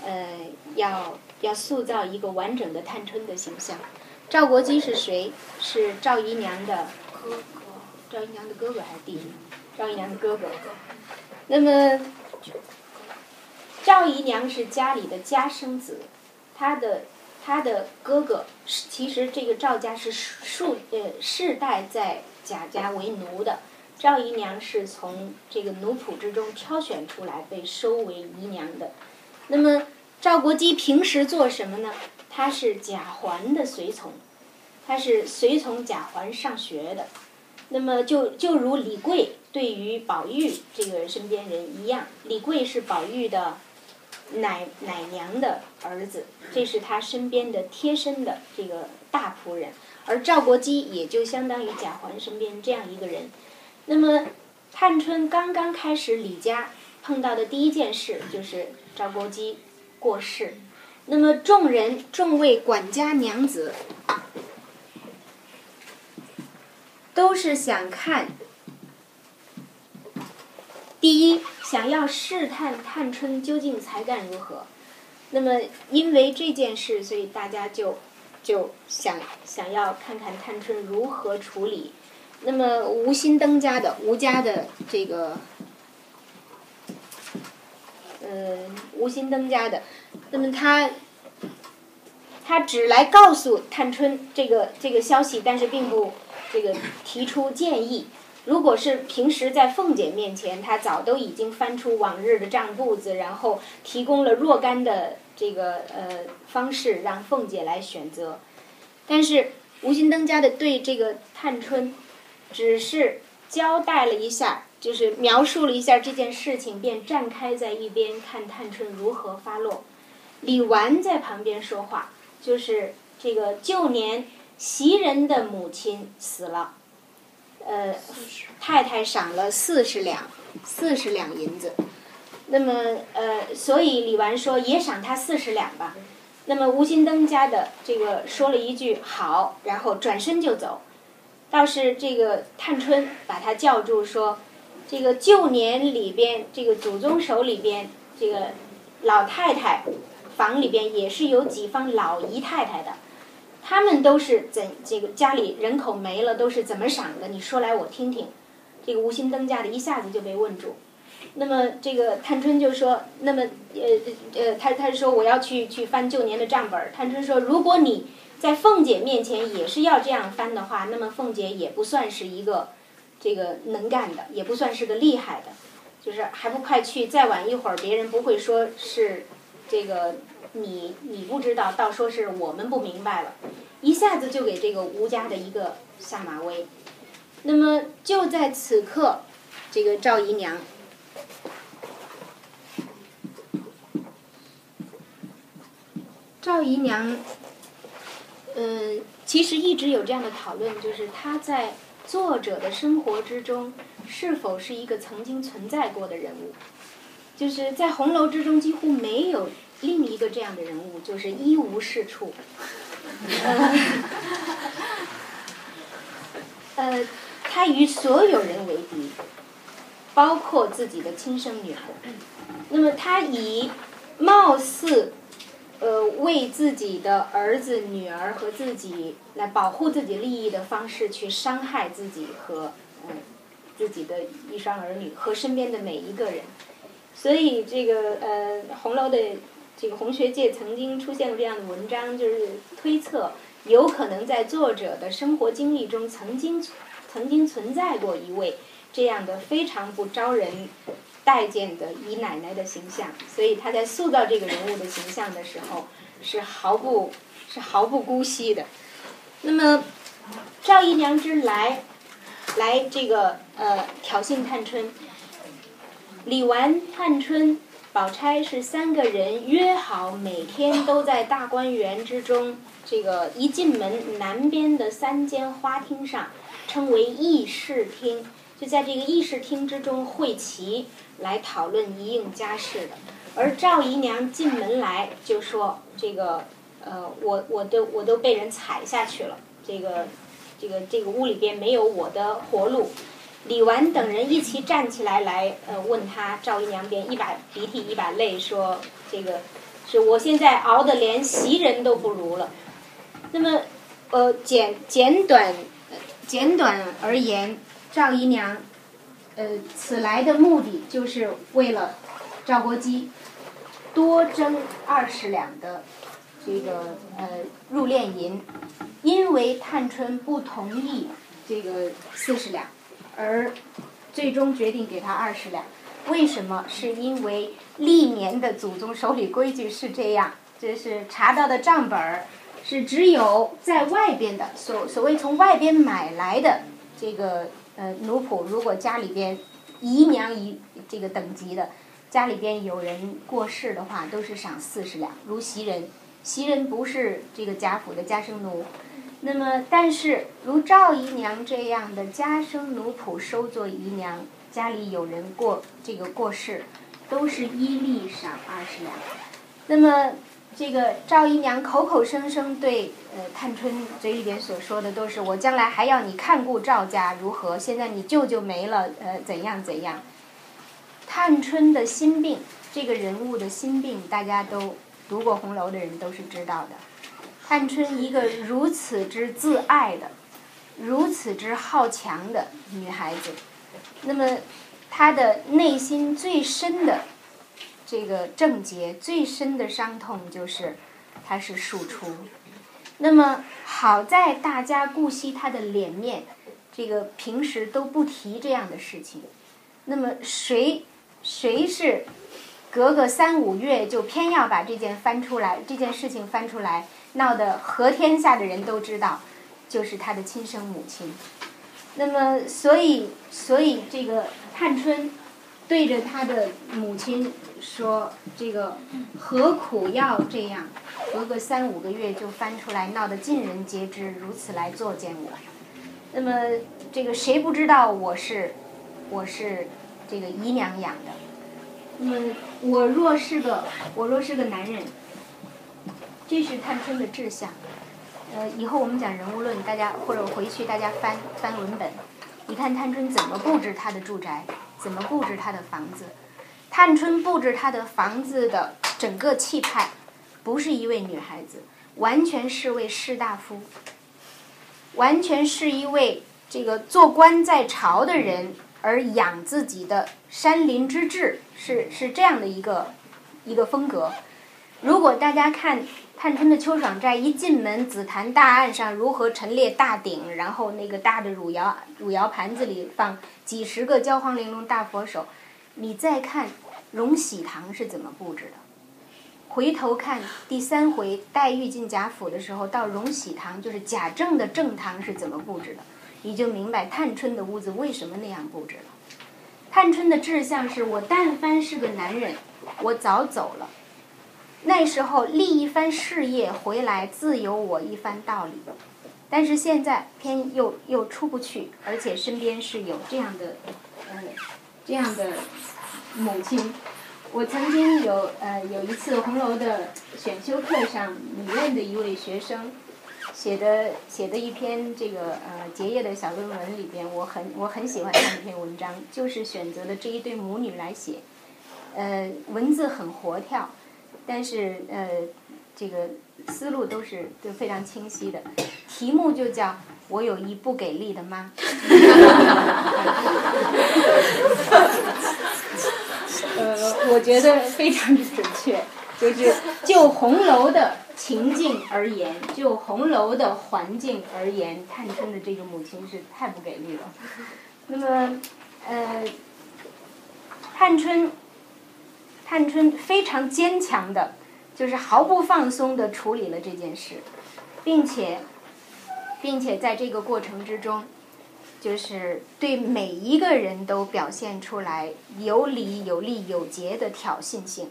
呃，要要塑造一个完整的探春的形象。赵国基是谁？是赵姨娘的哥哥，赵姨娘的哥哥还是弟弟？赵姨娘的哥哥。那么，赵姨娘是家里的家生子，她的她的哥哥是其实这个赵家是数呃世代在贾家为奴的，赵姨娘是从这个奴仆之中挑选出来被收为姨娘的。那么赵国基平时做什么呢？他是贾环的随从，他是随从贾环上学的。那么就就如李贵对于宝玉这个身边人一样，李贵是宝玉的奶奶娘的儿子，这是他身边的贴身的这个大仆人。而赵国基也就相当于贾环身边这样一个人。那么探春刚刚开始李家碰到的第一件事就是赵国基过世。那么众人众位管家娘子都是想看，第一想要试探探春究竟才干如何。那么因为这件事，所以大家就就想想要看看探春如何处理。那么吴新登家的吴家的这个，呃，吴新登家的，那么他他只来告诉探春这个这个消息，但是并不这个提出建议。如果是平时在凤姐面前，他早都已经翻出往日的账簿子，然后提供了若干的这个呃方式，让凤姐来选择。但是吴新登家的对这个探春，只是交代了一下，就是描述了一下这件事情，便站开在一边看探春如何发落。李纨在旁边说话，就是这个旧年袭人的母亲死了。呃，太太赏了四十两，四十两银子。那么呃，所以李纨说也赏他四十两吧。那么吴新登家的这个说了一句好，然后转身就走。倒是这个探春把他叫住说，这个旧年里边，这个祖宗手里边，这个老太太房里边也是有几方老姨太太的。他们都是怎这个家里人口没了都是怎么赏的？你说来我听听。这个无心登家的一下子就被问住。那么这个探春就说：“那么呃呃，他他说我要去去翻旧年的账本。”探春说：“如果你在凤姐面前也是要这样翻的话，那么凤姐也不算是一个这个能干的，也不算是个厉害的，就是还不快去，再晚一会儿别人不会说是这个。”你你不知道，倒说是我们不明白了，一下子就给这个吴家的一个下马威。那么就在此刻，这个赵姨娘，赵姨娘，嗯，其实一直有这样的讨论，就是她在作者的生活之中是否是一个曾经存在过的人物，就是在红楼之中几乎没有。另一个这样的人物就是一无是处，*laughs* 呃，他与所有人为敌，包括自己的亲生女儿。那么他以貌似呃为自己的儿子、女儿和自己来保护自己利益的方式去伤害自己和嗯自己的一双儿女和身边的每一个人。所以这个呃红楼的。这个红学界曾经出现过这样的文章，就是推测有可能在作者的生活经历中曾经曾经存在过一位这样的非常不招人待见的姨奶奶的形象，所以他在塑造这个人物的形象的时候是毫不是毫不姑息的。那么赵姨娘之来来这个呃挑衅探春，李纨、探春。宝钗是三个人约好，每天都在大观园之中，这个一进门南边的三间花厅上，称为议事厅，就在这个议事厅之中会齐，来讨论一应家事的。而赵姨娘进门来就说：“这个，呃，我我都我都被人踩下去了，这个，这个这个屋里边没有我的活路。”李纨等人一起站起来来，呃，问他赵姨娘便一把鼻涕一把泪说：“这个，是我现在熬得连袭人都不如了。”那么，呃，简简短，简短而言，赵姨娘，呃，此来的目的就是为了赵国基多征二十两的这个呃入殓银，因为探春不同意这个四十两。而最终决定给他二十两，为什么？是因为历年的祖宗手里规矩是这样，这是查到的账本儿，是只有在外边的所所谓从外边买来的这个呃奴仆，如果家里边姨娘一这个等级的，家里边有人过世的话，都是赏四十两。如袭人，袭人不是这个贾府的家生奴。那么，但是如赵姨娘这样的家生奴仆收做姨娘，家里有人过这个过世，都是依例赏二十两。那么，这个赵姨娘口口声声对呃探春嘴里边所说的都是我将来还要你看顾赵家如何？现在你舅舅没了，呃怎样怎样？探春的心病，这个人物的心病，大家都读过红楼的人都是知道的。探春一个如此之自爱的、如此之好强的女孩子，那么她的内心最深的这个症结、最深的伤痛就是她是庶出。那么好在大家顾惜她的脸面，这个平时都不提这样的事情。那么谁谁是隔个三五月就偏要把这件翻出来，这件事情翻出来？闹得和天下的人都知道，就是他的亲生母亲。那么，所以，所以这个探春对着他的母亲说：“这个何苦要这样？隔个三五个月就翻出来，闹得尽人皆知，如此来作践我。那么，这个谁不知道我是我是这个姨娘养的？那么，我若是个我若是个男人。”这是探春的志向，呃，以后我们讲人物论，大家或者回去大家翻翻文本，你看探春怎么布置她的住宅，怎么布置她的房子。探春布置她的房子的整个气派，不是一位女孩子，完全是位士大夫，完全是一位这个做官在朝的人而养自己的山林之志，是是这样的一个一个风格。如果大家看。探春的秋爽斋一进门，紫檀大案上如何陈列大鼎，然后那个大的汝窑汝窑盘子里放几十个焦黄玲珑大佛手。你再看荣禧堂是怎么布置的，回头看第三回黛玉进贾府的时候，到荣禧堂就是贾政的正堂是怎么布置的，你就明白探春的屋子为什么那样布置了。探春的志向是我但凡是个男人，我早走了。那时候立一番事业回来，自有我一番道理。但是现在偏又又出不去，而且身边是有这样的，呃，这样的母亲。我曾经有呃有一次红楼的选修课上，女院的一位学生写的写的一篇这个呃结业的小论文里边，我很我很喜欢那篇文章，就是选择了这一对母女来写，呃，文字很活跳。但是呃，这个思路都是都非常清晰的。题目就叫“我有一不给力的妈 *laughs* ”。呃，我觉得非常的准确，就是就红楼的情境而言，就红楼的环境而言，探春的这个母亲是太不给力了。那么，呃，探春。探春非常坚强的，就是毫不放松的处理了这件事，并且，并且在这个过程之中，就是对每一个人都表现出来有理有利有节的挑衅性，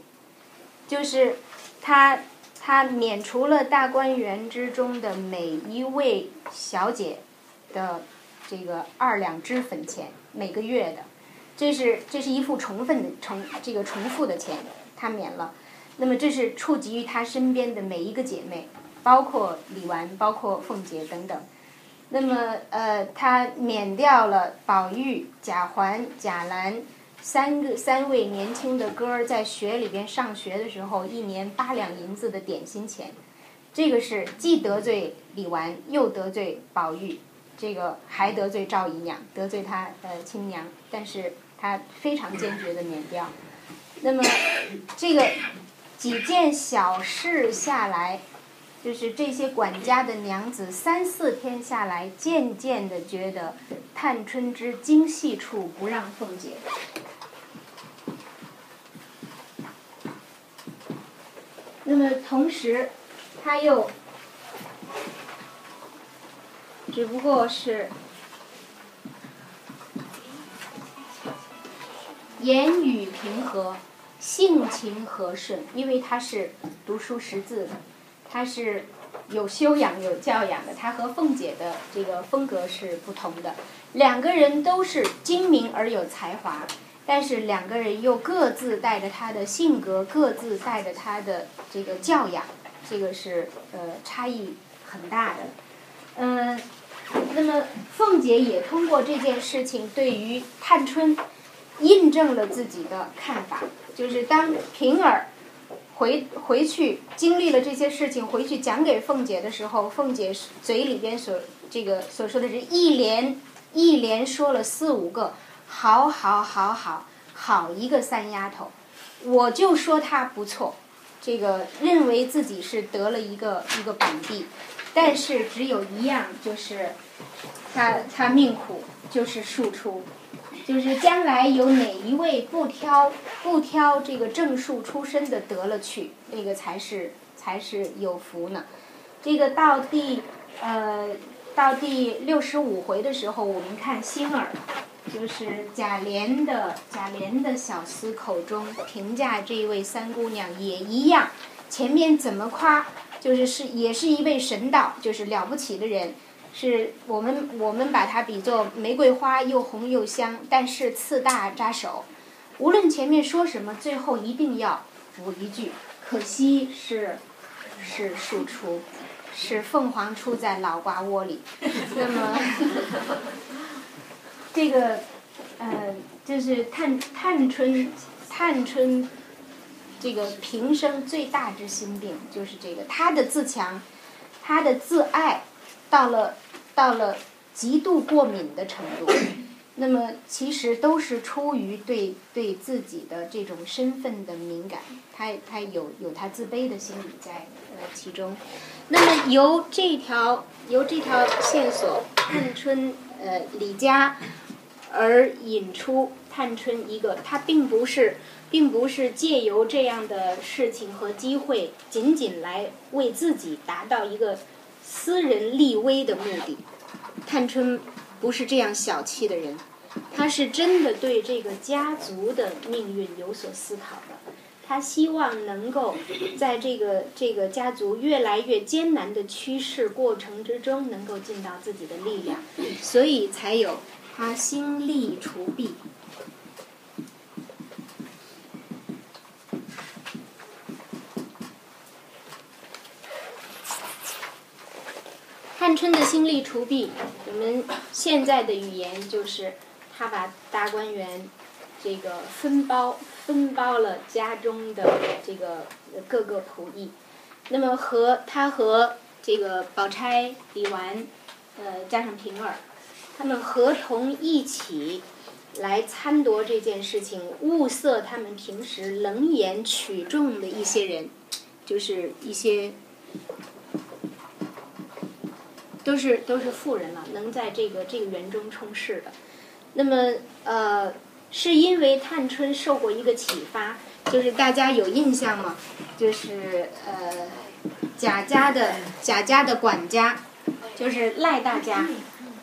就是他他免除了大观园之中的每一位小姐的这个二两脂粉钱，每个月的，这是这是一副重份的重这个重复的钱，他免了。那么这是触及于他身边的每一个姐妹，包括李纨，包括凤姐等等。那么呃，他免掉了宝玉、贾环、贾兰三个三位年轻的哥儿在学里边上学的时候一年八两银子的点心钱，这个是既得罪李纨，又得罪宝玉，这个还得罪赵姨娘，得罪他呃亲娘，但是他非常坚决的免掉。那么这个几件小事下来。就是这些管家的娘子，三四天下来，渐渐的觉得探春之精细处不让凤姐。那么同时，他又只不过是言语平和，性情和顺，因为他是读书识字的。他是有修养、有教养的，他和凤姐的这个风格是不同的。两个人都是精明而有才华，但是两个人又各自带着他的性格，各自带着他的这个教养，这个是呃差异很大的。嗯，那么凤姐也通过这件事情对于探春印证了自己的看法，就是当平儿。回回去经历了这些事情，回去讲给凤姐的时候，凤姐嘴里边所这个所说的是一连一连说了四五个，好好好好好一个三丫头，我就说她不错，这个认为自己是得了一个一个板地，但是只有一样就是，她她命苦，就是庶出。就是将来有哪一位不挑不挑这个正数出身的得了去，那个才是才是有福呢。这个到第呃到第六十五回的时候，我们看星儿，就是贾琏的贾琏的小厮口中评价这位三姑娘也一样，前面怎么夸，就是是也是一位神道，就是了不起的人。是我们我们把它比作玫瑰花，又红又香，但是刺大扎手。无论前面说什么，最后一定要补一句：可惜是是庶出，是凤凰出在老瓜窝里。那么 *laughs* 这个呃，就是探探春探春这个平生最大之心病，就是这个她的自强，她的自爱。到了，到了极度过敏的程度，*coughs* 那么其实都是出于对对自己的这种身份的敏感，他他有有他自卑的心理在呃其中。那么由这条由这条线索，探春呃李家而引出探春一个，他并不是并不是借由这样的事情和机会，仅仅来为自己达到一个。私人立威的目的，探春不是这样小气的人，她是真的对这个家族的命运有所思考的。她希望能够在这个这个家族越来越艰难的趋势过程之中，能够尽到自己的力量，所以才有她心力除弊。探春的心力除弊，我们现在的语言就是，他把大观园这个分包分包了家中的这个各个仆役，那么和他和这个宝钗、李纨，呃，加上平儿，他们合同一起来参夺这件事情，物色他们平时冷眼取重的一些人，就是一些。都是都是富人了，能在这个这个园中充事的。那么呃，是因为探春受过一个启发，就是大家有印象吗？就是呃，贾家的贾家的管家，就是赖大家，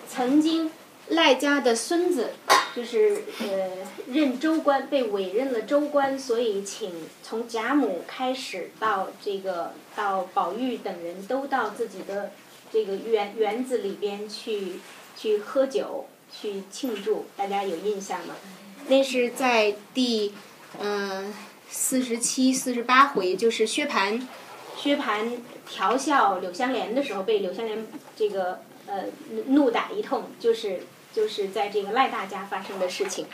曾经赖家的孙子就是呃任州官，被委任了州官，所以请从贾母开始到这个到宝玉等人都到自己的这个园园子里边去去喝酒去庆祝，大家有印象吗？那是在第嗯四十七、四十八回，就是薛蟠薛蟠调笑柳湘莲的时候，被柳湘莲这个呃怒打一通，就是就是在这个赖大家发生的事情。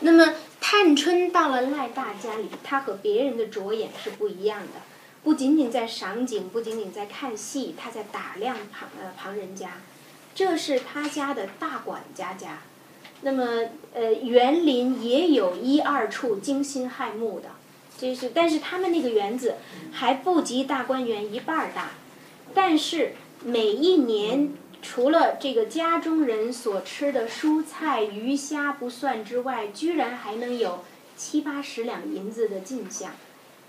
那么探春到了赖大家里，她和别人的着眼是不一样的，不仅仅在赏景，不仅仅在看戏，他在打量旁呃旁人家，这是他家的大管家家。那么呃园林也有一二处惊心骇目的。就是，但是他们那个园子还不及大观园一半儿大，但是每一年除了这个家中人所吃的蔬菜、鱼虾不算之外，居然还能有七八十两银子的进项。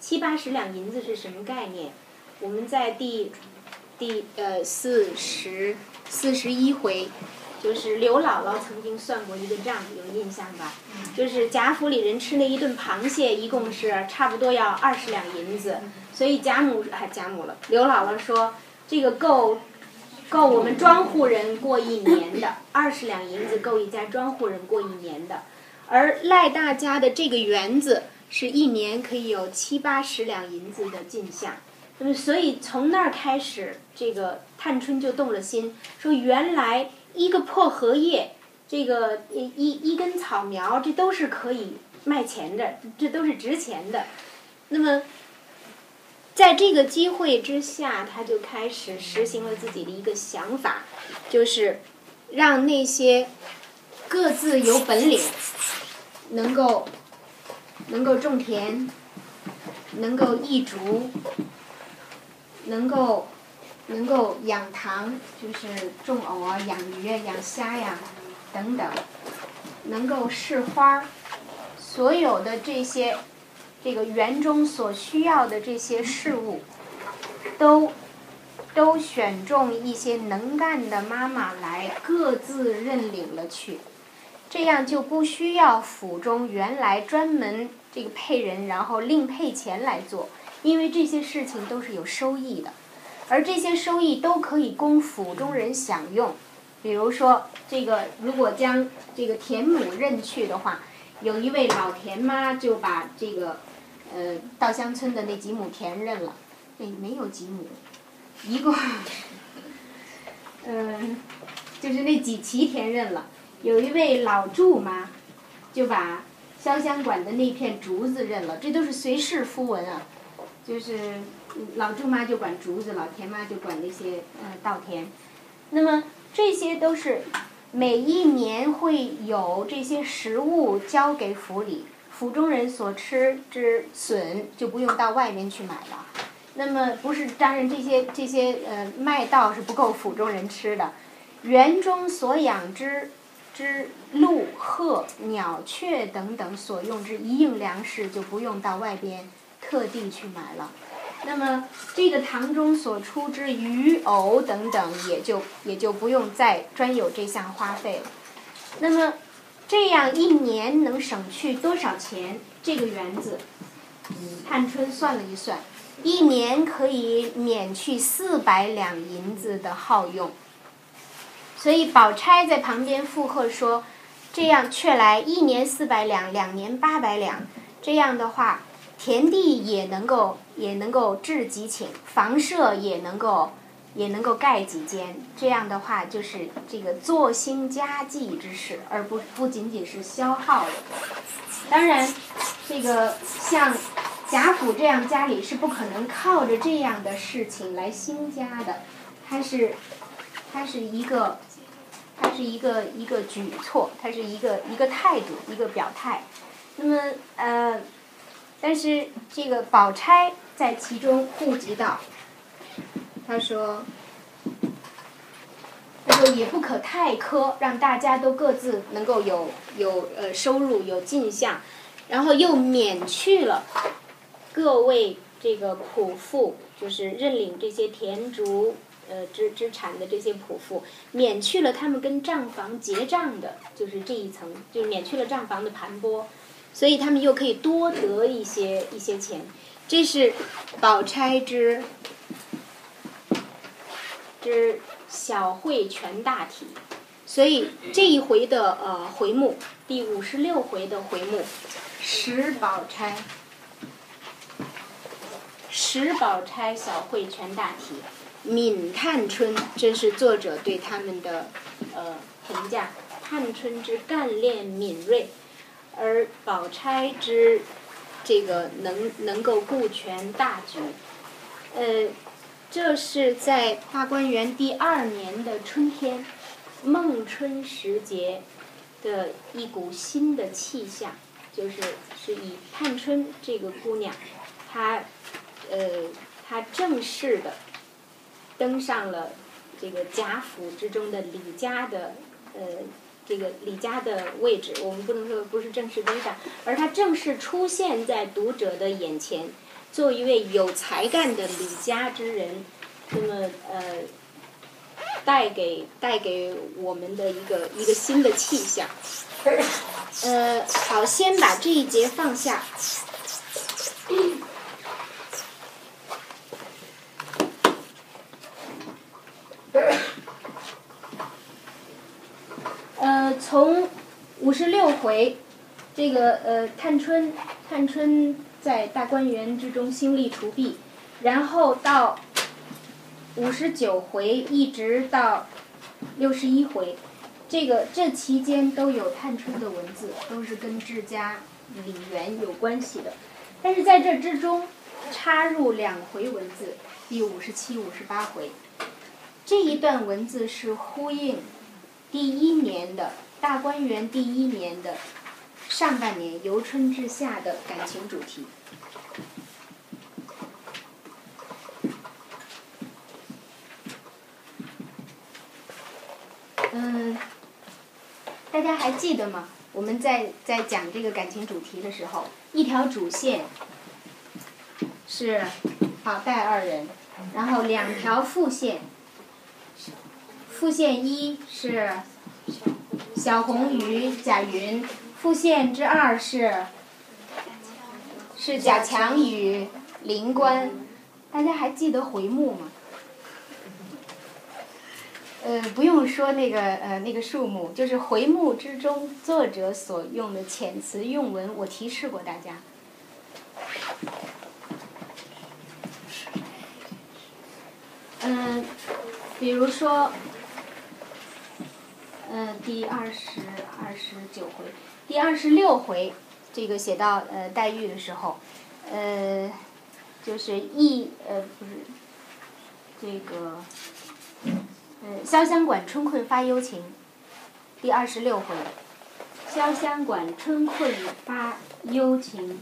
七八十两银子是什么概念？我们在第第呃四十四十一回。就是刘姥姥曾经算过一个账，有印象吧？就是贾府里人吃那一顿螃蟹，一共是差不多要二十两银子。所以贾母还贾母了，刘姥姥说这个够够我们庄户人过一年的，二十两银子够一家庄户人过一年的。而赖大家的这个园子是一年可以有七八十两银子的进项。那么，所以从那儿开始，这个探春就动了心，说原来。一个破荷叶，这个一一一根草苗，这都是可以卖钱的，这都是值钱的。那么，在这个机会之下，他就开始实行了自己的一个想法，就是让那些各自有本领、能够能够种田、能够易竹、能够。能够养塘，就是种藕啊、养鱼啊、养虾呀等等，能够试花儿，所有的这些，这个园中所需要的这些事物，都都选中一些能干的妈妈来各自认领了去，这样就不需要府中原来专门这个配人，然后另配钱来做，因为这些事情都是有收益的。而这些收益都可以供府中人享用，比如说，这个如果将这个田亩认去的话，有一位老田妈就把这个，呃，稻香村的那几亩田认了，那没有几亩，一共，*laughs* 嗯，就是那几畦田认了。有一位老祝妈，就把潇湘馆的那片竹子认了，这都是随氏夫文啊，就是。老祝妈就管竹子，老田妈就管那些呃稻田。那么这些都是每一年会有这些食物交给府里，府中人所吃之笋就不用到外面去买了。那么不是当然这些这些呃麦稻是不够府中人吃的，园中所养之之鹿、鹤、鸟、雀等等所用之一应粮食就不用到外边特地去买了。那么，这个堂中所出之鱼、藕等等，也就也就不用再专有这项花费了。那么，这样一年能省去多少钱？这个园子，探春算了一算，一年可以免去四百两银子的耗用。所以，宝钗在旁边附和说：“这样却来一年四百两，两年八百两，这样的话。”田地也能够也能够置几顷，房舍也能够也能够盖几间，这样的话就是这个做兴家计之事，而不不仅仅是消耗的。当然，这个像贾府这样家里是不可能靠着这样的事情来兴家的，它是它是一个它是一个一个举措，它是一个一个态度，一个表态。那么呃。但是这个宝钗在其中顾及到，他说，他说也不可太苛，让大家都各自能够有有呃收入有进项，然后又免去了各位这个苦妇，就是认领这些田竹呃支支产的这些仆妇，免去了他们跟账房结账的，就是这一层，就免去了账房的盘剥，所以他们又可以多得一些一些钱。这是宝钗之之小会全大体，所以这一回的呃回目，第五十六回的回目，十宝钗，十宝钗小会全大体，敏探春，这是作者对他们的呃评价。探春之干练敏锐，而宝钗之这个能能够顾全大局，呃，这是在大观园第二年的春天，孟春时节的一股新的气象，就是是以探春这个姑娘，她呃她正式的登上了这个贾府之中的李家的呃。这个李家的位置，我们不能说不是正式登上，而他正式出现在读者的眼前，做一位有才干的李家之人，那么呃，带给带给我们的一个一个新的气象。呃，好，先把这一节放下。*coughs* 呃，从五十六回，这个呃，探春，探春在大观园之中兴利除弊，然后到五十九回，一直到六十一回，这个这期间都有探春的文字，都是跟治家理源有关系的。但是在这之中，插入两回文字，第五十七、五十八回，这一段文字是呼应。第一年的大观园，第一年的上半年，由春至夏的感情主题。嗯，大家还记得吗？我们在在讲这个感情主题的时候，一条主线是宝黛二人，然后两条副线。副线一是小红与贾云，副线之二是是贾强与林官，大家还记得回目吗？呃，不用说那个呃那个数目，就是回目之中作者所用的遣词用文，我提示过大家。嗯，比如说。嗯，第二十二十九回，第二十六回，这个写到呃黛玉的时候，呃，就是一呃不是，这个，呃潇湘馆春困发幽情，第二十六回，潇湘馆春困发幽情，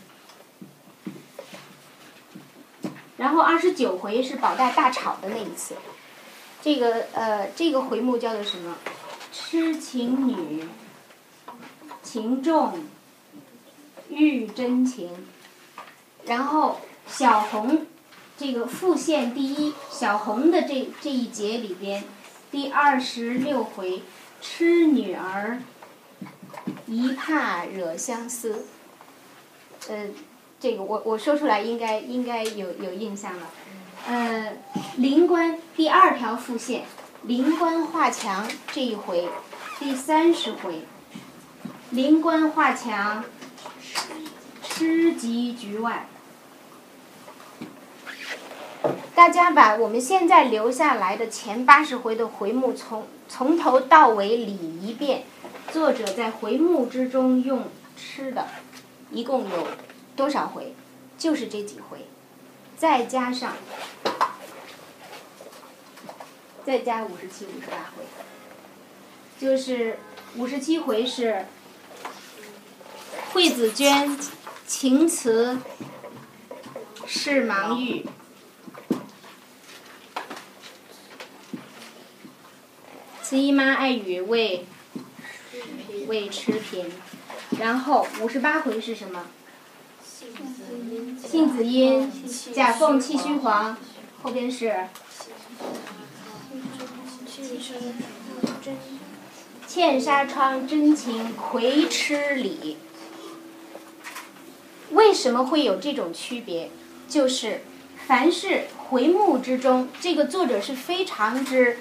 然后二十九回是宝黛大吵的那一次，这个呃这个回目叫做什么？痴情女，情重，遇真情。然后小红，这个副线第一，小红的这这一节里边，第二十六回，痴女儿，一怕惹相思。呃，这个我我说出来应该应该有有印象了。呃，灵官第二条副线。灵官画墙这一回，第三十回，灵官画墙，诗集局外。大家把我们现在留下来的前八十回的回目从从头到尾理一遍，作者在回目之中用吃的，一共有多少回？就是这几回，再加上。再加五十七、五十八回，就是五十七回是惠子娟情词是盲玉，慈姨妈爱语为为吃贫，然后五十八回是什么？杏子阴，贾凤气虚黄，后边是。茜纱窗真情葵痴里。为什么会有这种区别？就是凡是回目之中，这个作者是非常之，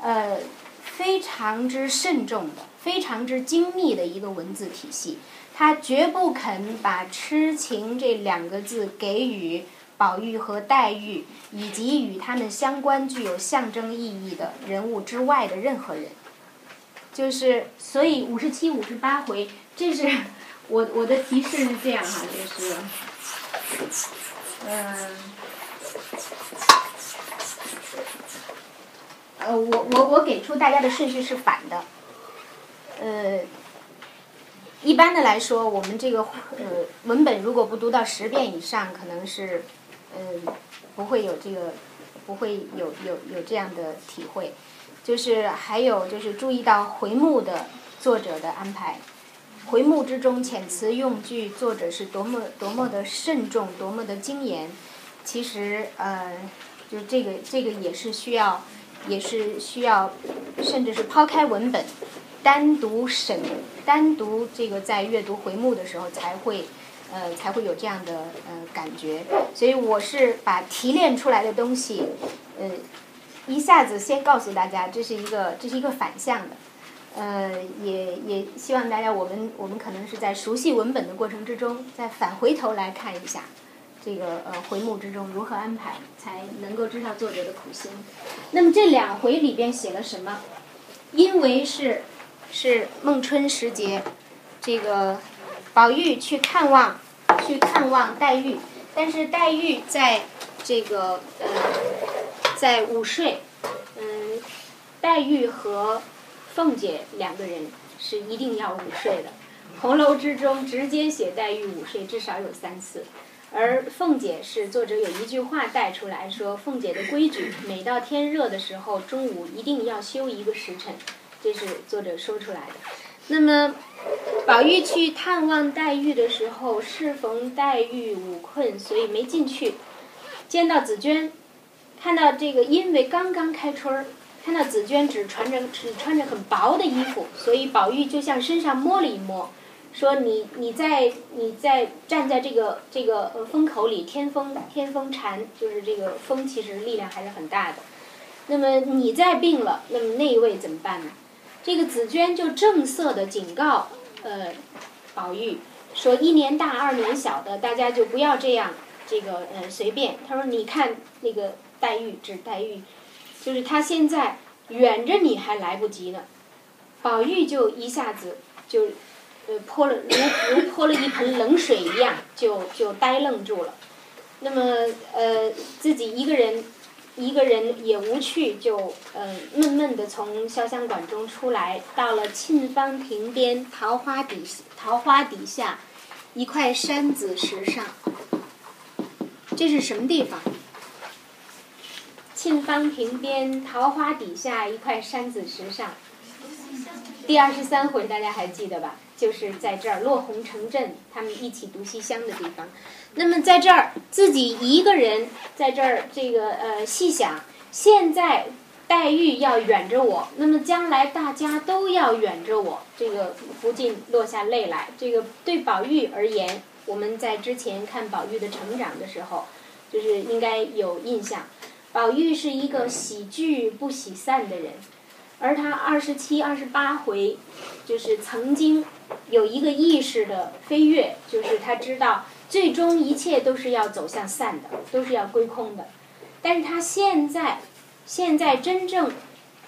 呃，非常之慎重的，非常之精密的一个文字体系。他绝不肯把痴情这两个字给予宝玉和黛玉以及与他们相关、具有象征意义的人物之外的任何人。就是，所以五十七、五十八回，这是我我的提示是这样哈，就是，嗯，呃，我我我给出大家的顺序是反的，呃，一般的来说，我们这个呃文本如果不读到十遍以上，可能是嗯、不会有这个不会有有有这样的体会。就是还有就是注意到回目的作者的安排，回目之中遣词用句，作者是多么多么的慎重，多么的精严。其实呃，就这个这个也是需要，也是需要，甚至是抛开文本，单独审，单独这个在阅读回目的时候才会。呃，才会有这样的呃感觉，所以我是把提炼出来的东西，呃，一下子先告诉大家，这是一个这是一个反向的，呃，也也希望大家我们我们可能是在熟悉文本的过程之中，再返回头来看一下，这个呃回目之中如何安排，才能够知道作者的苦心。那么这两回里边写了什么？因为是是孟春时节，这个宝玉去看望去看望黛玉，但是黛玉在这个呃在午睡，嗯，黛玉和凤姐两个人是一定要午睡的。红楼之中直接写黛玉午睡，至少有三次。而凤姐是作者有一句话带出来说，凤姐的规矩，每到天热的时候，中午一定要休一个时辰，这是作者说出来的。那么，宝玉去探望黛玉的时候，适逢黛玉午困，所以没进去。见到紫娟，看到这个因为刚刚开春儿，看到紫娟只穿着只穿着很薄的衣服，所以宝玉就向身上摸了一摸，说你你在你在站在这个这个呃风口里，天风天风禅，就是这个风其实力量还是很大的。那么你再病了，那么那一位怎么办呢？这个紫娟就正色的警告呃宝玉说：一年大二年小的，大家就不要这样这个呃随便。他说：你看那个黛玉，指黛玉，就是她现在远着你还来不及呢。宝玉就一下子就呃泼了如如泼了一盆冷水一样，就就呆愣住了。那么呃自己一个人。一个人也无趣，就嗯闷闷的从潇湘馆中出来，到了沁芳亭边桃花底桃花底下一块山子石上。这是什么地方？沁芳亭边桃花底下一块山子石上。第二十三回大家还记得吧？就是在这儿落红成阵，他们一起读西厢的地方。那么在这儿自己一个人在这儿这个呃细想，现在黛玉要远着我，那么将来大家都要远着我，这个不禁落下泪来。这个对宝玉而言，我们在之前看宝玉的成长的时候，就是应该有印象。宝玉是一个喜聚不喜散的人，而他二十七、二十八回，就是曾经有一个意识的飞跃，就是他知道。最终一切都是要走向散的，都是要归空的。但是他现在，现在真正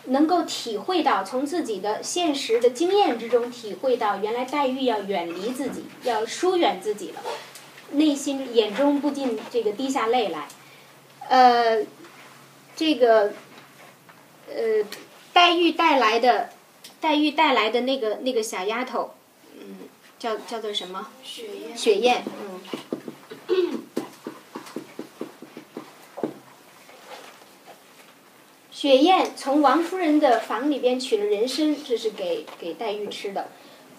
能够体会到，从自己的现实的经验之中体会到，原来黛玉要远离自己，要疏远自己了，内心眼中不禁这个滴下泪来。呃，这个，呃，黛玉带来的，黛玉带来的那个那个小丫头，叫叫做什么？雪雁。雪雁，嗯。*clears throat* 雪雁从王夫人的房里边取了人参，这是给给黛玉吃的。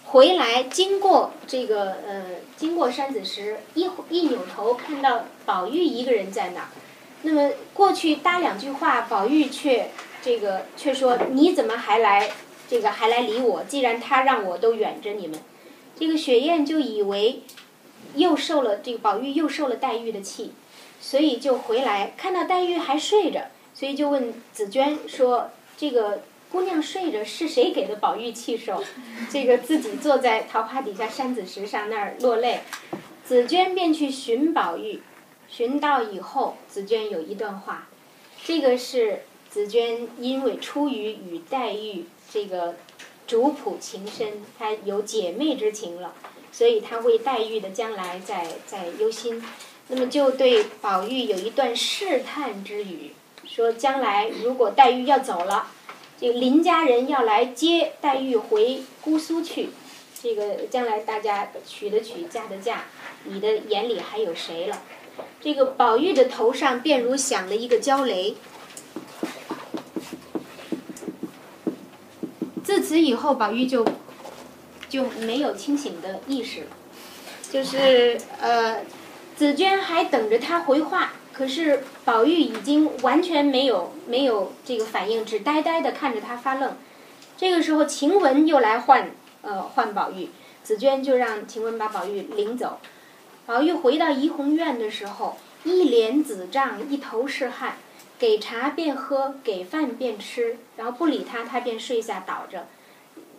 回来经过这个呃，经过山子时，一一扭头看到宝玉一个人在那儿。那么过去搭两句话，宝玉却这个却说你怎么还来这个还来理我？既然他让我都远着你们，这个雪雁就以为又受了这个宝玉又受了黛玉的气，所以就回来看到黛玉还睡着，所以就问紫娟说：“这个姑娘睡着是谁给的宝玉气受？这个自己坐在桃花底下山子石上那儿落泪。”紫娟便去寻宝玉，寻到以后，紫娟有一段话，这个是紫娟因为出于与黛玉这个主仆情深，她有姐妹之情了，所以她为黛玉的将来在在忧心，那么就对宝玉有一段试探之语，说将来如果黛玉要走了，这个林家人要来接黛玉回姑苏去，这个将来大家娶的娶，嫁的嫁。你的眼里还有谁了？这个宝玉的头上便如响了一个焦雷。自此以后，宝玉就就没有清醒的意识了，就是呃，紫娟还等着他回话，可是宝玉已经完全没有没有这个反应，只呆呆的看着他发愣。这个时候，晴雯又来唤呃唤宝玉，紫娟就让晴雯把宝玉领走。宝玉回到怡红院的时候，一脸紫胀，一头是汗，给茶便喝，给饭便吃，然后不理他，他便睡下倒着。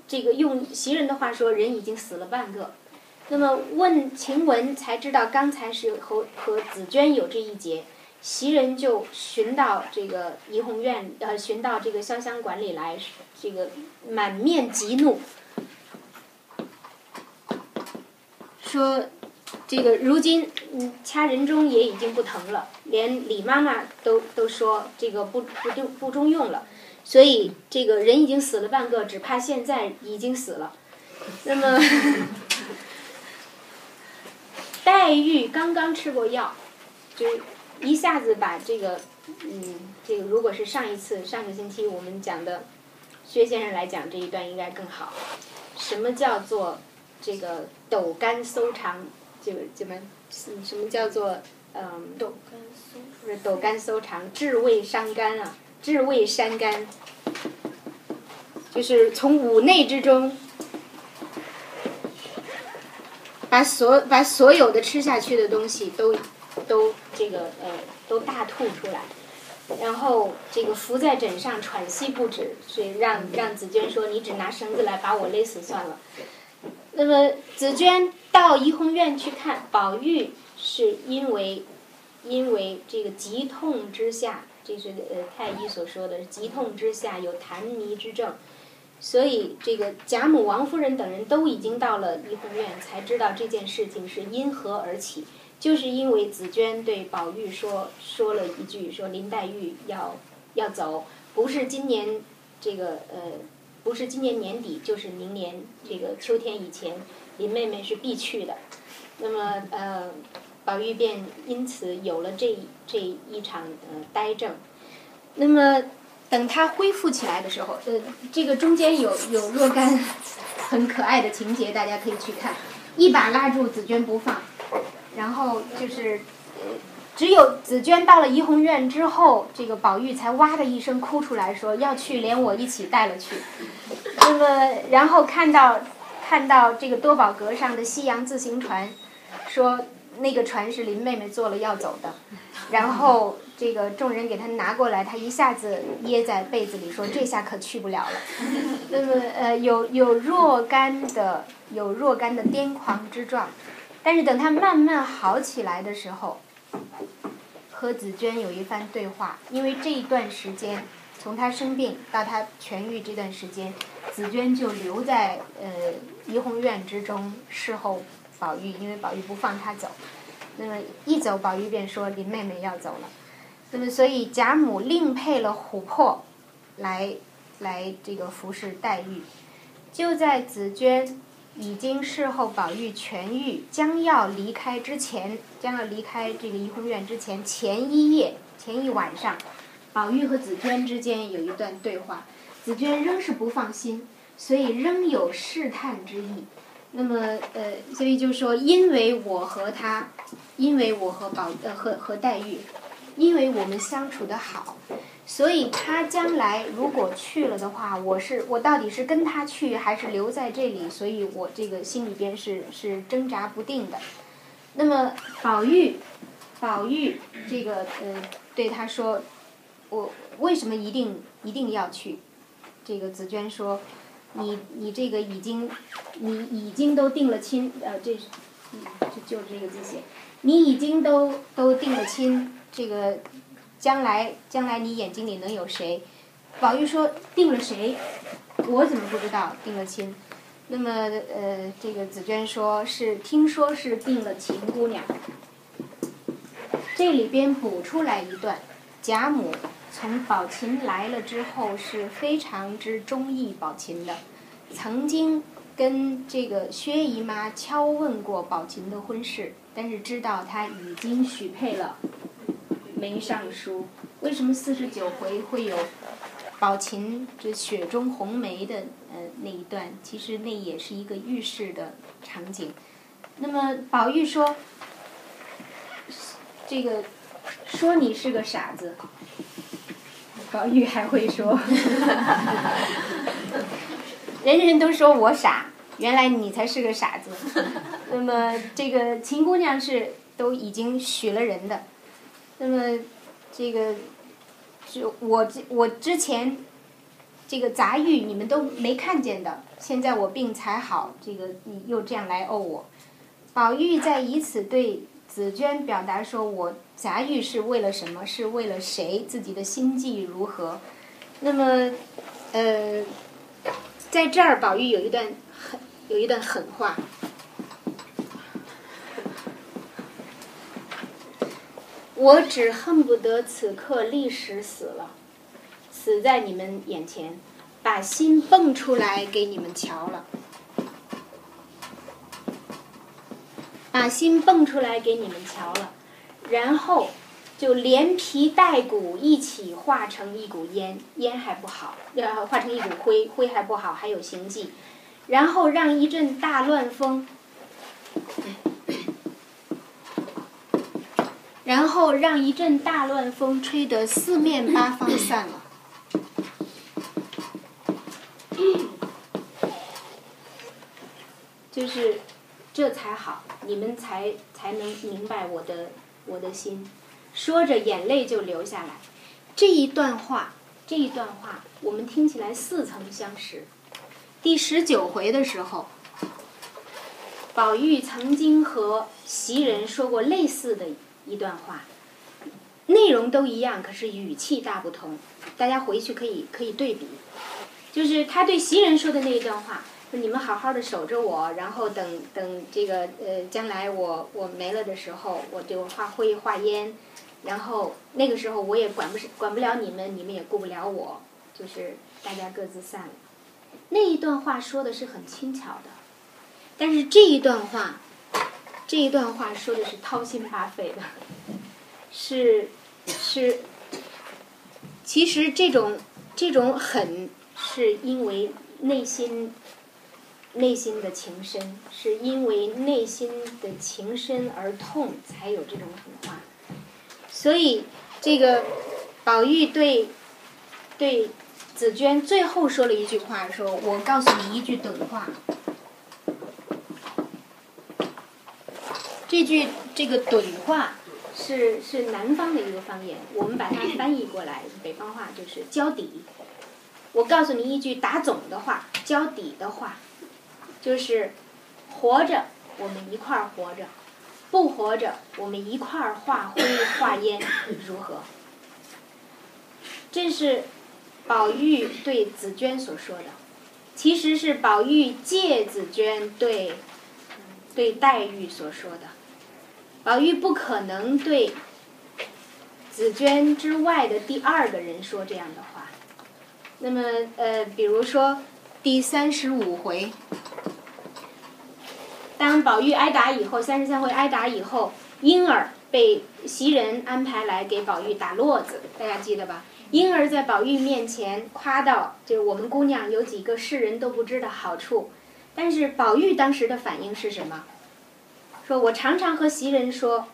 这个用袭人的话说，人已经死了半个。那么问晴雯，才知道刚才是和和紫娟有这一节。袭人就寻到这个怡红院，呃，寻到这个潇湘馆里来，这个满面极怒，说。这个如今，嗯，掐人中也已经不疼了，连李妈妈都都说这个不不中不中用了，所以这个人已经死了半个，只怕现在已经死了。那么，黛玉刚刚吃过药，就一下子把这个，嗯，这个如果是上一次上个星期我们讲的，薛先生来讲这一段应该更好。什么叫做这个斗肝搜肠？就怎么什么叫做嗯？斗肝搜不是斗肝搜肠，治胃伤肝啊，治胃伤肝，就是从五内之中，把所把所有的吃下去的东西都都这个呃都大吐出来，然后这个伏在枕上喘息不止，所以让让紫娟说：“你只拿绳子来把我勒死算了。”那么紫娟到怡红院去看宝玉，是因为因为这个急痛之下，这是呃太医所说的急痛之下有痰迷之症，所以这个贾母、王夫人等人都已经到了怡红院，才知道这件事情是因何而起，就是因为紫娟对宝玉说说了一句，说林黛玉要要走，不是今年这个呃。不是今年年底，就是明年这个秋天以前，林妹妹是必去的。那么，呃，宝玉便因此有了这这一场呃呆症。那么，等他恢复起来的时候，呃，这个中间有有若干很可爱的情节，大家可以去看。一把拉住紫娟不放，然后就是。呃只有紫娟到了怡红院之后，这个宝玉才哇的一声哭出来，说要去，连我一起带了去。那么，然后看到看到这个多宝阁上的西洋自行船，说那个船是林妹妹坐了要走的。然后这个众人给他拿过来，他一下子掖在被子里，说这下可去不了了。*laughs* 那么呃，有有若干的有若干的癫狂之状，但是等他慢慢好起来的时候。和紫娟有一番对话，因为这一段时间，从他生病到他痊愈这段时间，紫娟就留在呃怡红院之中侍候宝玉，因为宝玉不放他走。那么一走，宝玉便说林妹妹要走了。那么所以贾母另配了琥珀，来来这个服侍黛玉。就在紫娟。已经事后宝玉痊愈，将要离开之前，将要离开这个怡红院之前前一夜、前一晚上，宝玉和紫娟之间有一段对话。紫娟仍是不放心，所以仍有试探之意。那么，呃，所以就说，因为我和他，因为我和宝呃和和黛玉，因为我们相处的好，所以他将来如果去了的话，我是我到底是跟他去还是留在这里？所以我这个心里边是是挣扎不定的。那么宝玉，宝玉这个呃对他说，我为什么一定一定要去？这个紫娟说，你你这个已经你已经都定了亲，呃这是就就这个字写，你已经都都定了亲，这个将来将来你眼睛里能有谁？宝玉说定了谁？我怎么不知道定了亲？那么呃，这个紫娟说是听说是定了秦姑娘。这里边补出来一段，贾母从宝琴来了之后是非常之中意宝琴的，曾经跟这个薛姨妈敲问过宝琴的婚事，但是知道她已经许配了梅尚书。为什么四十九回会有宝琴这雪中红梅的呃那一段？其实那也是一个预示的场景。那么宝玉说。这个说你是个傻子，宝玉还会说，*laughs* 人人都说我傻，原来你才是个傻子。那么这个秦姑娘是都已经许了人的，那么这个就我我之前这个杂玉你们都没看见的，现在我病才好，这个你又这样来怄我，宝玉在以此对。紫娟表达说：“我杂玉是为了什么？是为了谁？自己的心计如何？”那么，呃，在这儿，宝玉有一段狠，有一段狠话。我只恨不得此刻立时死了，死在你们眼前，把心蹦出来给你们瞧了。把心蹦出来给你们瞧了，然后就连皮带骨一起化成一股烟，烟还不好，呃化成一股灰，灰还不好，还有形迹。然后让一阵大乱风，然后让一阵大乱风吹得四面八方散了，*laughs* 就是。这才好，你们才才能明白我的我的心。说着，眼泪就流下来。这一段话，这一段话，我们听起来似曾相识。第十九回的时候，宝玉曾经和袭人说过类似的一段话，内容都一样，可是语气大不同。大家回去可以可以对比，就是他对袭人说的那一段话。你们好好的守着我，然后等等这个呃，将来我我没了的时候，我就化灰化烟，然后那个时候我也管不管不了你们，你们也顾不了我，就是大家各自散了。那一段话说的是很轻巧的，但是这一段话，这一段话说的是掏心扒肺的，是是，其实这种这种狠是因为内心。内心的情深，是因为内心的情深而痛，才有这种狠话。所以，这个宝玉对对紫娟最后说了一句话：“说我告诉你一句短话。”这句这个短话是是南方的一个方言，我们把它翻译过来，北方话就是交底。我告诉你一句打总的话，交底的话。就是活着，我们一块儿活着；不活着，我们一块儿化灰化烟，如何？这是宝玉对紫娟所说的，其实是宝玉借紫娟对对黛玉所说的。宝玉不可能对紫娟之外的第二个人说这样的话。那么，呃，比如说第三十五回。当宝玉挨打以后，三十三回挨打以后，婴儿被袭人安排来给宝玉打络子，大家记得吧？婴儿在宝玉面前夸道：“就是我们姑娘有几个世人都不知的好处。”但是宝玉当时的反应是什么？说我常常和袭人说，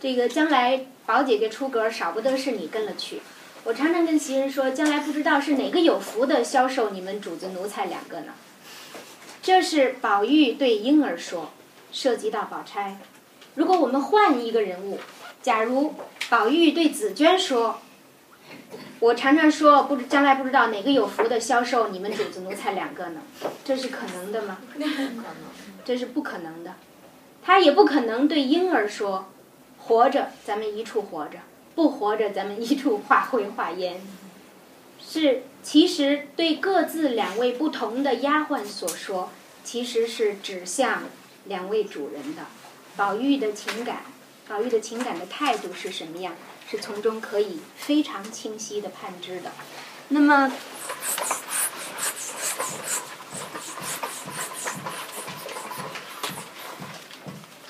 这个将来宝姐姐出阁，少不得是你跟了去。我常常跟袭人说，将来不知道是哪个有福的销售你们主子奴才两个呢。这是宝玉对婴儿说，涉及到宝钗。如果我们换一个人物，假如宝玉对紫娟说，我常常说，不知将来不知道哪个有福的销售你们主子奴才两个呢？这是可能的吗？这是不可能的。他也不可能对婴儿说，活着咱们一处活着，不活着咱们一处化灰化烟。是，其实对各自两位不同的丫鬟所说，其实是指向两位主人的。宝玉的情感，宝玉的情感的态度是什么样？是从中可以非常清晰的判知的。那么，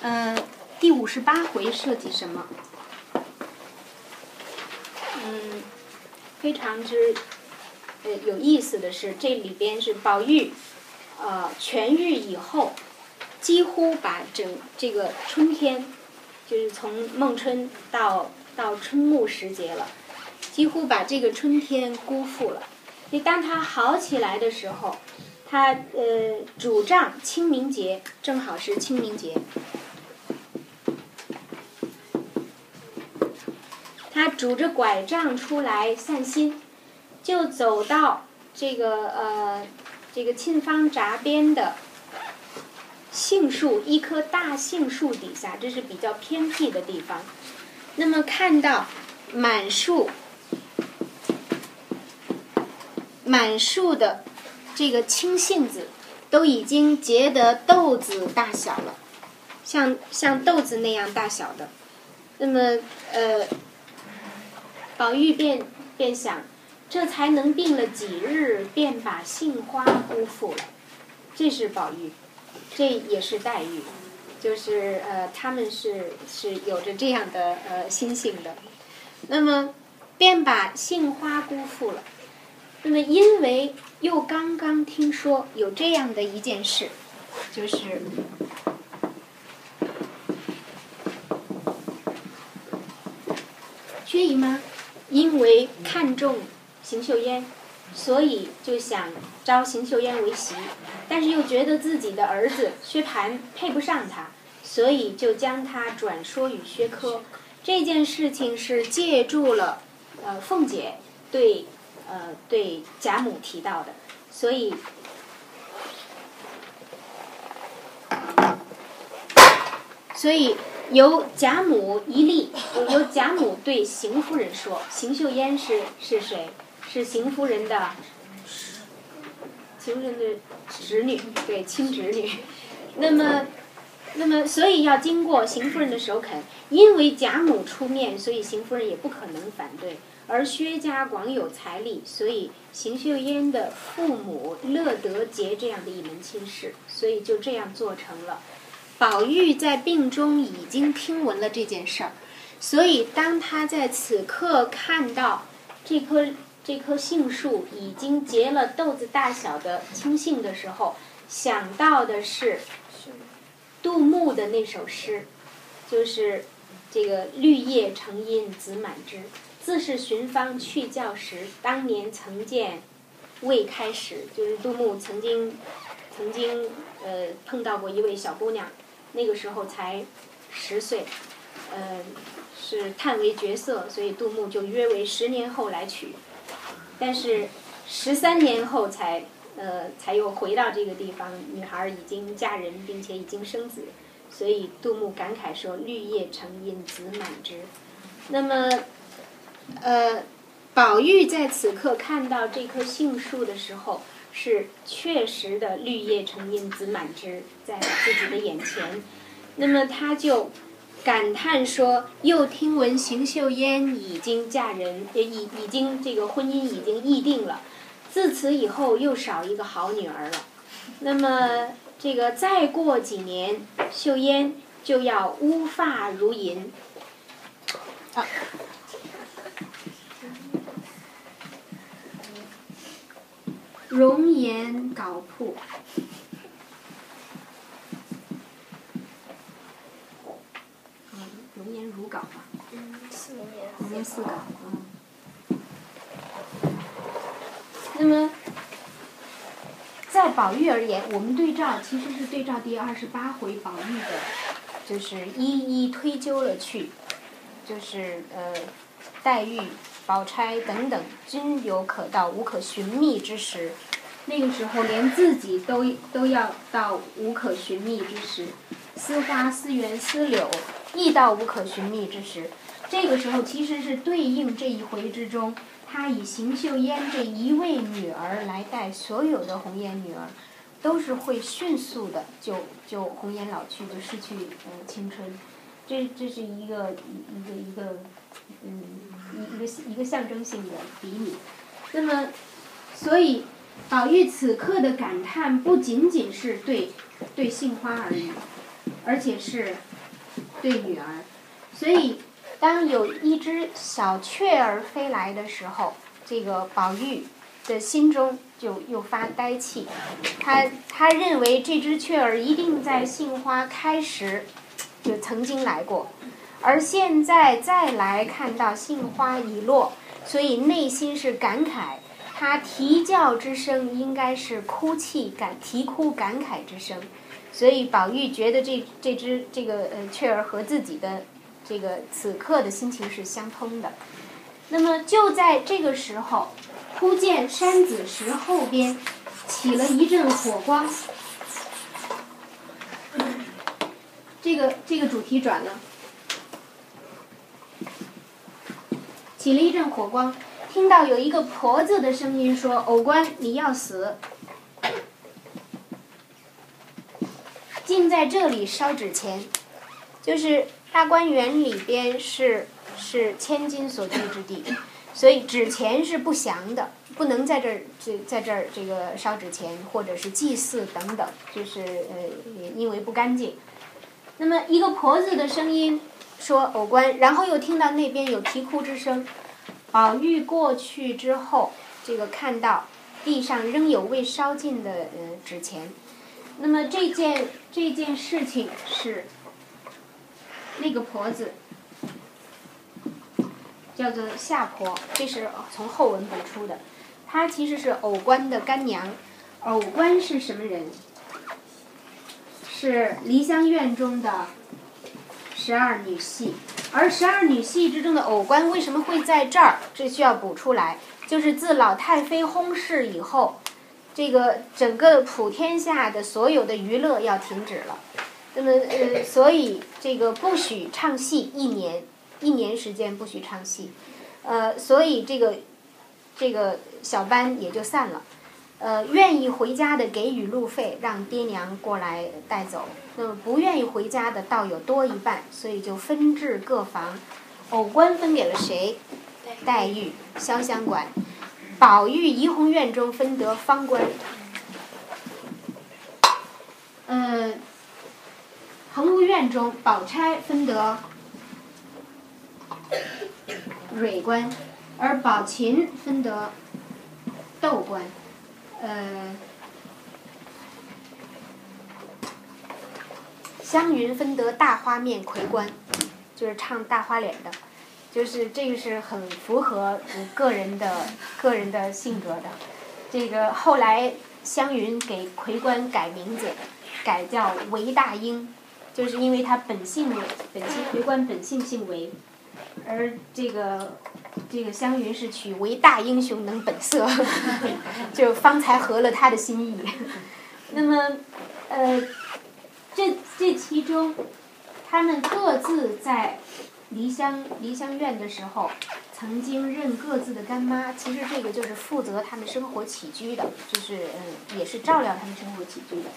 嗯、第五十八回涉及什么？嗯，非常之呃有意思的是，这里边是宝玉呃痊愈以后，几乎把整这个春天，就是从孟春到到春暮时节了，几乎把这个春天辜负了。所以当他好起来的时候，他呃主张清明节，正好是清明节。他拄着拐杖出来散心，就走到这个呃这个沁芳闸边的杏树一棵大杏树底下，这是比较偏僻的地方。那么看到满树满树的这个青杏子都已经结得豆子大小了，像像豆子那样大小的。那么呃。宝玉便便想，这才能病了几日，便把杏花辜负了。这是宝玉，这也是黛玉，就是呃，他们是是有着这样的呃心性的。那么，便把杏花辜负了。那么，因为又刚刚听说有这样的一件事，就是薛姨妈。因为看中邢岫烟，所以就想招邢岫烟为媳，但是又觉得自己的儿子薛蟠配不上她，所以就将她转说与薛科。这件事情是借助了呃凤姐对呃对贾母提到的，所以所以。由贾母一例，由贾母对邢夫人说：“邢岫烟是是谁？是邢夫人的，邢夫人的侄女，对，亲侄女。那么，那么，所以要经过邢夫人的首肯。因为贾母出面，所以邢夫人也不可能反对。而薛家广有财力，所以邢岫烟的父母乐得结这样的一门亲事，所以就这样做成了。”宝玉在病中已经听闻了这件事儿，所以当他在此刻看到这棵这棵杏树已经结了豆子大小的青杏的时候，想到的是杜牧的那首诗，就是这个“绿叶成荫子满枝，自是寻芳去教时，当年曾见未开时”，就是杜牧曾经曾经呃碰到过一位小姑娘。那个时候才十岁，嗯，是叹为绝色，所以杜牧就约为十年后来娶。但是十三年后才呃才又回到这个地方，女孩已经嫁人，并且已经生子，所以杜牧感慨说：“绿叶成荫子满枝。”那么，呃，宝玉在此刻看到这棵杏树的时候。是确实的，绿叶成荫子满枝，在自己的眼前。那么他就感叹说：“又听闻邢岫烟已经嫁人，也已已经这个婚姻已经议定了。自此以后，又少一个好女儿了。那么这个再过几年，岫烟就要乌发如银。”啊。容颜槁铺，嗯，容颜如稿吧。嗯，是。边思考。那么，在宝玉而言，我们对照其实是对照第二十八回宝玉的，就是一一推究了去，就是呃，黛玉、宝钗等等均有可到无可寻觅之时，那个时候连自己都都要到无可寻觅之时，思花、思园、思柳亦到无可寻觅之时，这个时候其实是对应这一回之中。他以邢岫烟这一位女儿来带所有的红颜女儿，都是会迅速的就就红颜老去，就失去呃青春，这这是一个一个一个嗯一一个一个象征性的比拟。那么，所以宝玉此刻的感叹不仅仅是对对杏花而已，而且是对女儿，所以。当有一只小雀儿飞来的时候，这个宝玉的心中就又发呆气。他他认为这只雀儿一定在杏花开时就曾经来过，而现在再来看到杏花已落，所以内心是感慨。他啼叫之声应该是哭泣感啼哭感慨之声，所以宝玉觉得这这只这个呃雀儿和自己的。这个此刻的心情是相通的，那么就在这个时候，忽见山子石后边起了一阵火光，这个这个主题转了，起了一阵火光，听到有一个婆子的声音说：“偶官，你要死，竟在这里烧纸钱，就是。”大观园里边是是千金所居之地，所以纸钱是不祥的，不能在这儿这在这儿这个烧纸钱或者是祭祀等等，就是呃因为不干净。那么一个婆子的声音说偶官，然后又听到那边有啼哭之声。宝玉过去之后，这个看到地上仍有未烧尽的呃纸钱。那么这件这件事情是。那个婆子叫做夏婆，这是从后文补出的。她其实是偶官的干娘。偶官是什么人？是梨香院中的十二女戏。而十二女戏之中的偶官为什么会在这儿？这需要补出来。就是自老太妃薨逝以后，这个整个普天下的所有的娱乐要停止了。那么呃，所以这个不许唱戏一年，一年时间不许唱戏，呃，所以这个这个小班也就散了。呃，愿意回家的给予路费，让爹娘过来带走。那么不愿意回家的倒有多一半，所以就分至各房。偶官分给了谁？黛玉，潇湘馆。宝玉怡红院中分得方官。嗯。恒芜院中，宝钗分得蕊官，而宝琴分得豆官。呃，湘云分得大花面魁官，就是唱大花脸的，就是这个是很符合我个人的个人的性格的。这个后来湘云给魁官改名字，改叫韦大英。就是因为他本姓本姓回官本姓姓韦，而这个这个湘云是取为大英雄能本色，*laughs* 就方才合了他的心意。那么，呃，这这其中，他们各自在梨香梨香院的时候，曾经认各自的干妈。其实这个就是负责他们生活起居的，就是嗯，也是照料他们生活起居的。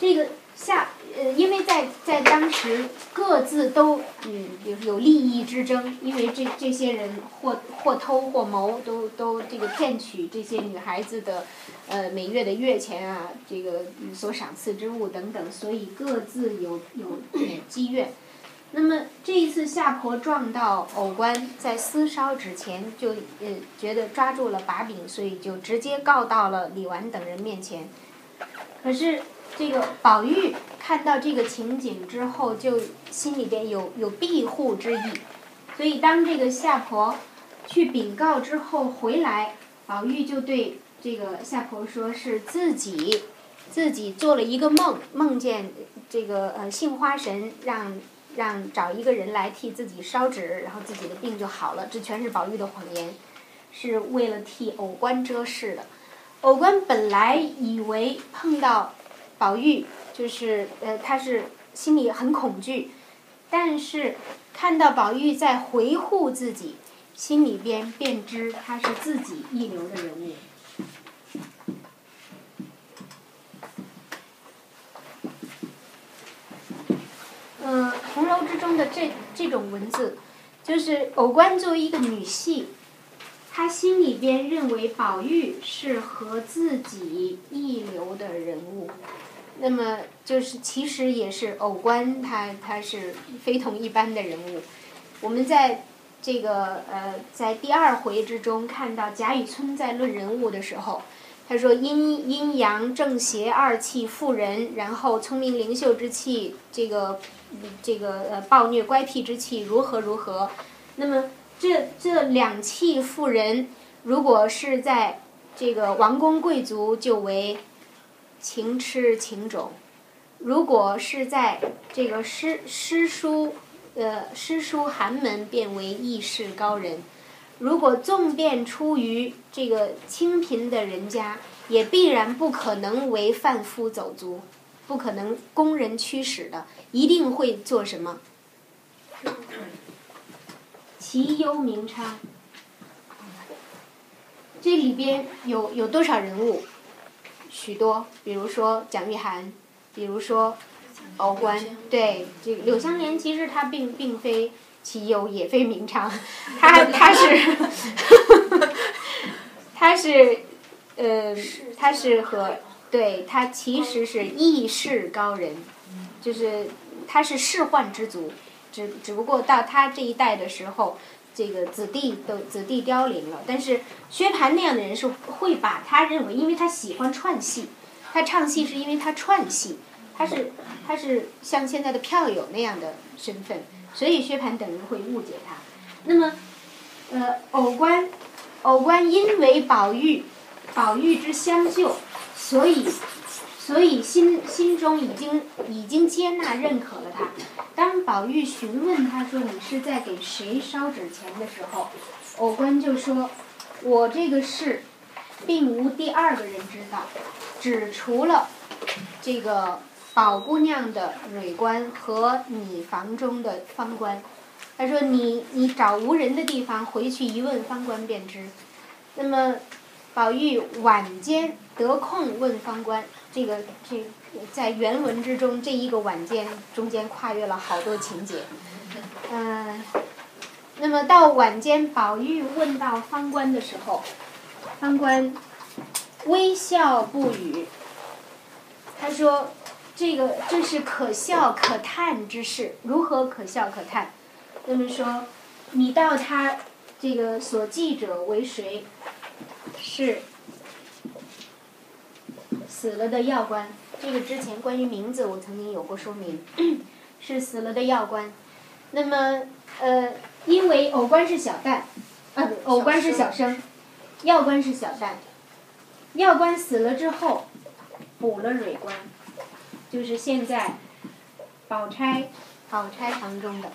这个。下呃，因为在在当时各自都嗯有有利益之争，因为这这些人或或偷或谋，都都这个骗取这些女孩子的呃每月的月钱啊，这个所赏赐之物等等，所以各自有有积怨。那么这一次夏婆撞到偶官在私烧纸钱，就呃觉得抓住了把柄，所以就直接告到了李纨等人面前。可是。这个宝玉看到这个情景之后，就心里边有有庇护之意，所以当这个夏婆去禀告之后回来，宝玉就对这个夏婆说是自己自己做了一个梦，梦见这个呃杏花神让让找一个人来替自己烧纸，然后自己的病就好了。这全是宝玉的谎言，是为了替藕官遮事的。藕官本来以为碰到宝玉，就是呃他是心里很恐惧，但是看到宝玉在回护自己，心里边便知他是自己一流的人物。嗯，红楼之中的这这种文字，就是藕官作为一个女戏，他心里边认为宝玉是和自己一流的人物，那么就是其实也是藕官他他是非同一般的人物。我们在这个呃在第二回之中看到贾雨村在论人物的时候，他说阴阴阳正邪二气妇人，然后聪明灵秀之气，这个这个呃暴虐乖僻之气如何如何，那么这这两气妇人，如果是在这个王公贵族就为情痴情种，如果是在这个诗诗书呃诗书寒门变为义士高人，如果纵便出于这个清贫的人家，也必然不可能为贩夫走卒，不可能供人驱使的，一定会做什么？其优名差。这里边有有多少人物？许多，比如说蒋玉菡，比如说敖官，对，这个柳湘莲其实她并并非其优，也非名差，*laughs* 她她是，*laughs* 她是，呃，她是和对她其实是异世高人，就是她是仕宦之族，只只不过到他这一代的时候。这个子弟都子弟凋零了，但是薛蟠那样的人是会把他认为，因为他喜欢串戏，他唱戏是因为他串戏，他是他是像现在的票友那样的身份，所以薛蟠等人会误解他。那么，呃，藕官，藕官因为宝玉，宝玉之相救，所以。所以心心中已经已经接纳认可了他。当宝玉询问他说你是在给谁烧纸钱的时候，藕官就说：“我这个事，并无第二个人知道，只除了这个宝姑娘的蕊官和你房中的方官。”他说：“你你找无人的地方回去一问方官便知。”那么，宝玉晚间得空问方官。这个这在原文之中，这一个晚间中间跨越了好多情节。嗯，那么到晚间，宝玉问到方官的时候，方官微笑不语。他说：“这个这是可笑可叹之事，如何可笑可叹？”那么说，你道他这个所记者为谁？是。死了的药官，这个之前关于名字我曾经有过说明，*clears throat* 是死了的药官。那么，呃，因为偶官是小旦，啊，偶官是小生，药官是小旦。药官死了之后，补了蕊官，就是现在宝钗宝钗堂中的。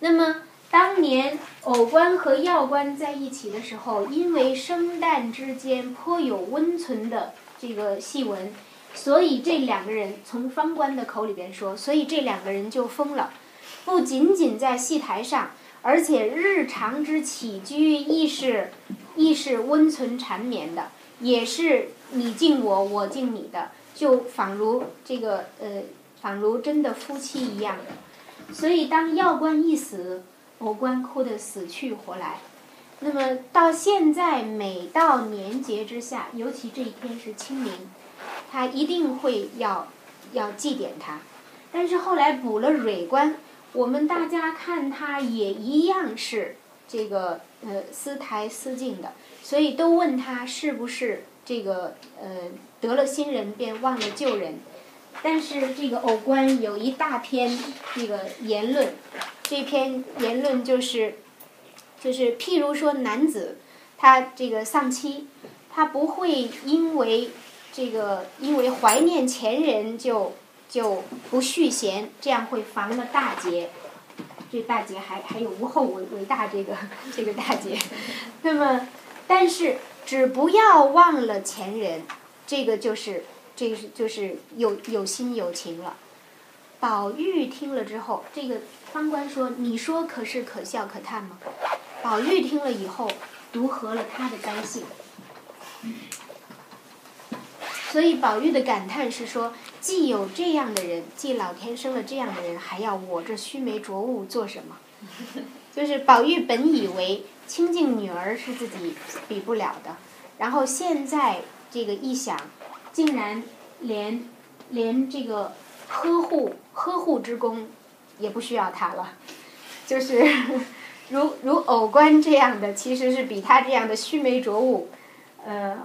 那么，当年偶官和药官在一起的时候，因为生旦之间颇有温存的。这个戏文，所以这两个人从方官的口里边说，所以这两个人就疯了，不仅仅在戏台上，而且日常之起居亦是亦是温存缠绵的，也是你敬我，我敬你的，就仿如这个呃，仿如真的夫妻一样的。所以当药官一死，偶官哭得死去活来。那么到现在，每到年节之下，尤其这一天是清明，他一定会要要祭奠他。但是后来补了蕊官，我们大家看他也一样是这个呃思台思敬的，所以都问他是不是这个呃得了新人便忘了旧人。但是这个偶官有一大篇这个言论，这篇言论就是就是譬如说男子，他这个丧妻，他不会因为这个因为怀念前人就就不续弦，这样会防了大劫。这大劫还还有无后为为大这个 *laughs* 这个大劫，那么但是只不要忘了前人，这个就是这个是就是有有心有情了。宝玉听了之后，这个方官说：“你说可是可笑可叹吗？”宝玉听了以后，如合了他的该性。所以宝玉的感叹是说：既有这样的人，既老天生了这样的人，还要我这须眉浊物做什么？*laughs* 就是宝玉本以为清净女儿是自己比不了的，然后现在这个一想，竟然连连这个呵护呵护之功也不需要他了，就是 *laughs* 如如偶官这样的，其实是比他这样的须眉浊物。呃，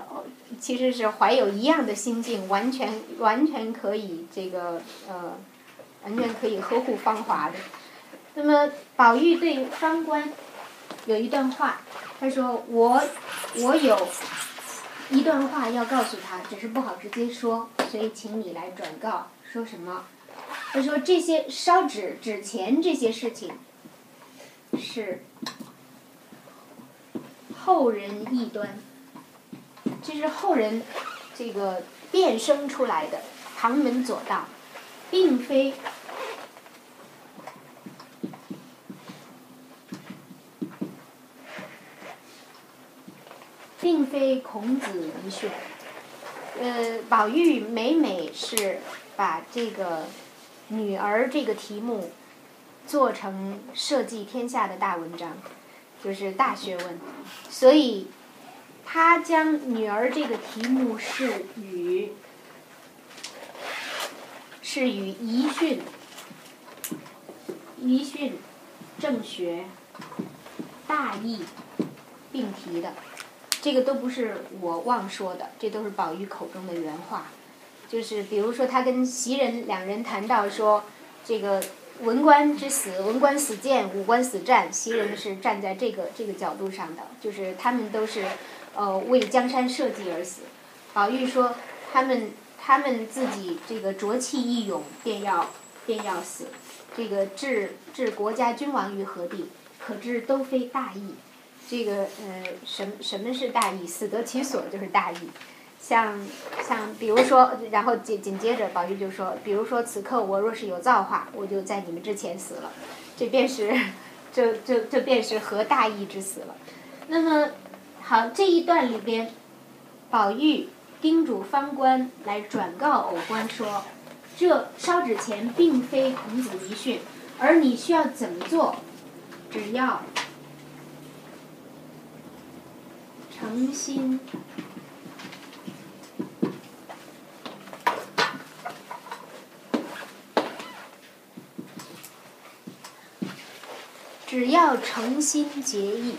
其实是怀有一样的心境，完全完全可以这个呃，完全可以呵护芳华的。那么宝玉对方官有一段话，他说：“我我有一段话要告诉他，只是不好直接说，所以请你来转告。说什么？他说这些烧纸纸钱这些事情是后人异端。”这是后人这个变生出来的旁门左道，并非并非孔子遗训。呃，宝玉每每是把这个女儿这个题目做成社稷天下的大文章，就是大学问，所以。他将女儿这个题目是与是与遗训、遗训、正学、大义并提的，这个都不是我妄说的，这都是宝玉口中的原话。就是比如说，他跟袭人两人谈到说，这个文官之死，文官死谏，武官死战，袭人是站在这个这个角度上的，就是他们都是。呃，为江山社稷而死。宝玉说：“他们他们自己这个浊气一涌，便要便要死。这个置置国家君王于何地？可知都非大义。这个呃，什什么是大义？死得其所就是大义。像像比如说，然后紧紧接着，宝玉就说：比如说此刻我若是有造化，我就在你们之前死了。这便是这这这便是合大义之死了。那么。”好，这一段里边，宝玉叮嘱方官来转告偶官说：“这烧纸钱并非孔子遗训，而你需要怎么做？只要诚心，只要诚心结义。”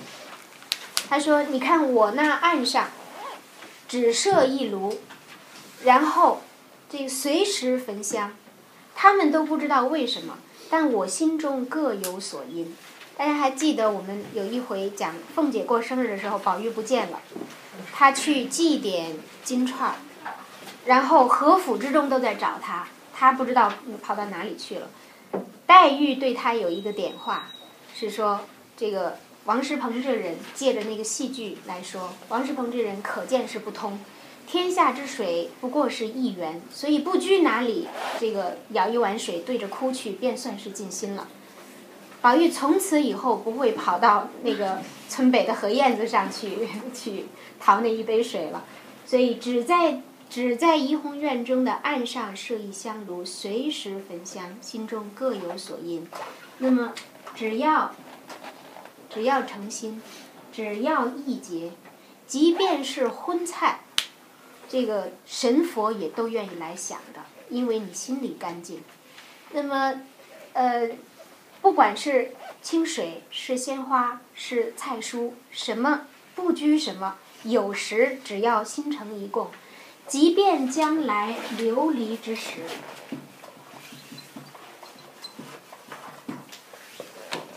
他说：“你看我那岸上，只设一炉，然后这随时焚香，他们都不知道为什么，但我心中各有所因。大家还记得我们有一回讲凤姐过生日的时候，宝玉不见了，他去祭奠金钏儿，然后何府之中都在找他，他不知道跑到哪里去了。黛玉对他有一个点化，是说这个。”王石鹏这人借着那个戏剧来说，王石鹏这人可见是不通。天下之水不过是一源，所以不拘哪里，这个舀一碗水对着哭去，便算是尽心了。宝玉从此以后不会跑到那个村北的河燕子上去去讨那一杯水了，所以只在只在怡红院中的岸上设一香炉，随时焚香，心中各有所因。那么只要。只要诚心，只要义结，即便是荤菜，这个神佛也都愿意来想的，因为你心里干净。那么，呃，不管是清水、是鲜花、是菜蔬，什么不拘什么，有时只要心诚一供，即便将来流离之时。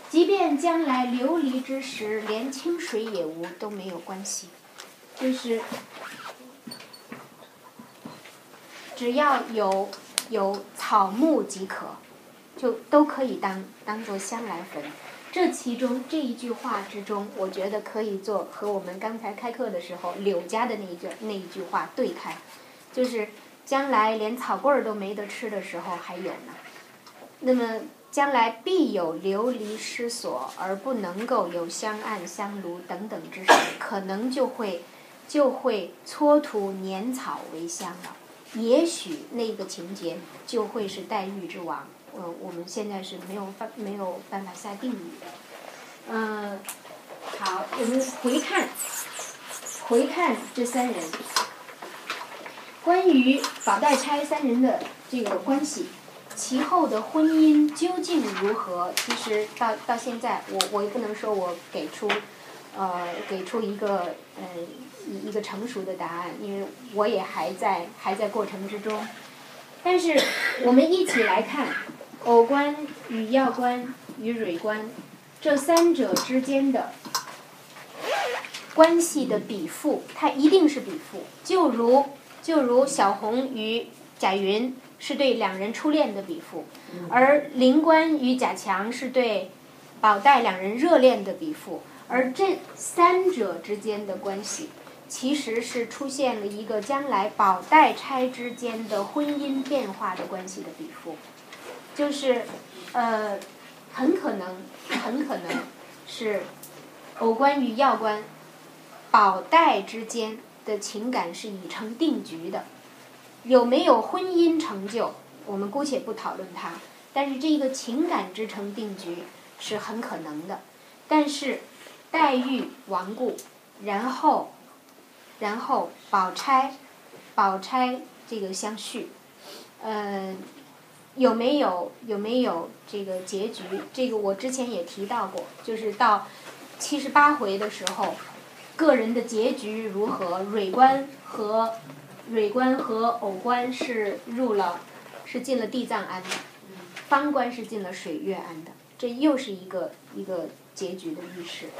即便将来流离之时，连清水也无都没有关系，就是只要有有草木即可，就都可以当当做香来焚。这其中这一句话之中，我觉得可以做和我们刚才开课的时候柳家的那一句那一句话对开，就是将来连草棍儿都没得吃的时候还有呢。那么将来必有流离失所，而不能够有香案、香炉等等之时，可能就会就会蹉跎年草为香了。也许那个情节就会是黛玉之王。呃，我们现在是没有办没有办法下定语的。嗯，好，我们回看回看这三人，关于宝黛钗三人的这个关系，其后的婚姻究竟如何？其实到到现在，我我也不能说我给出呃给出一个呃一一个成熟的答案，因为我也还在还在过程之中。但是我们一起来看。偶官与要官与蕊官，这三者之间的关系的比附，它一定是比附。就如就如小红与贾云是对两人初恋的比附，而林官与贾强是对宝黛两人热恋的比附，而这三者之间的关系，其实是出现了一个将来宝黛钗之间的婚姻变化的关系的比附。就是，呃，很可能，很可能是偶官与要官，宝黛之间的情感是已成定局的，有没有婚姻成就，我们姑且不讨论它。但是这个情感之成定局是很可能的。但是黛玉亡故，然后，然后宝钗，宝钗这个相续，嗯。有没有有没有这个结局？这个我之前也提到过，就是到七十八回的时候，个人的结局如何？蕊官和蕊官和偶官是入了，是进了地藏庵的，方官是进了水月庵的，这又是一个一个结局的预示。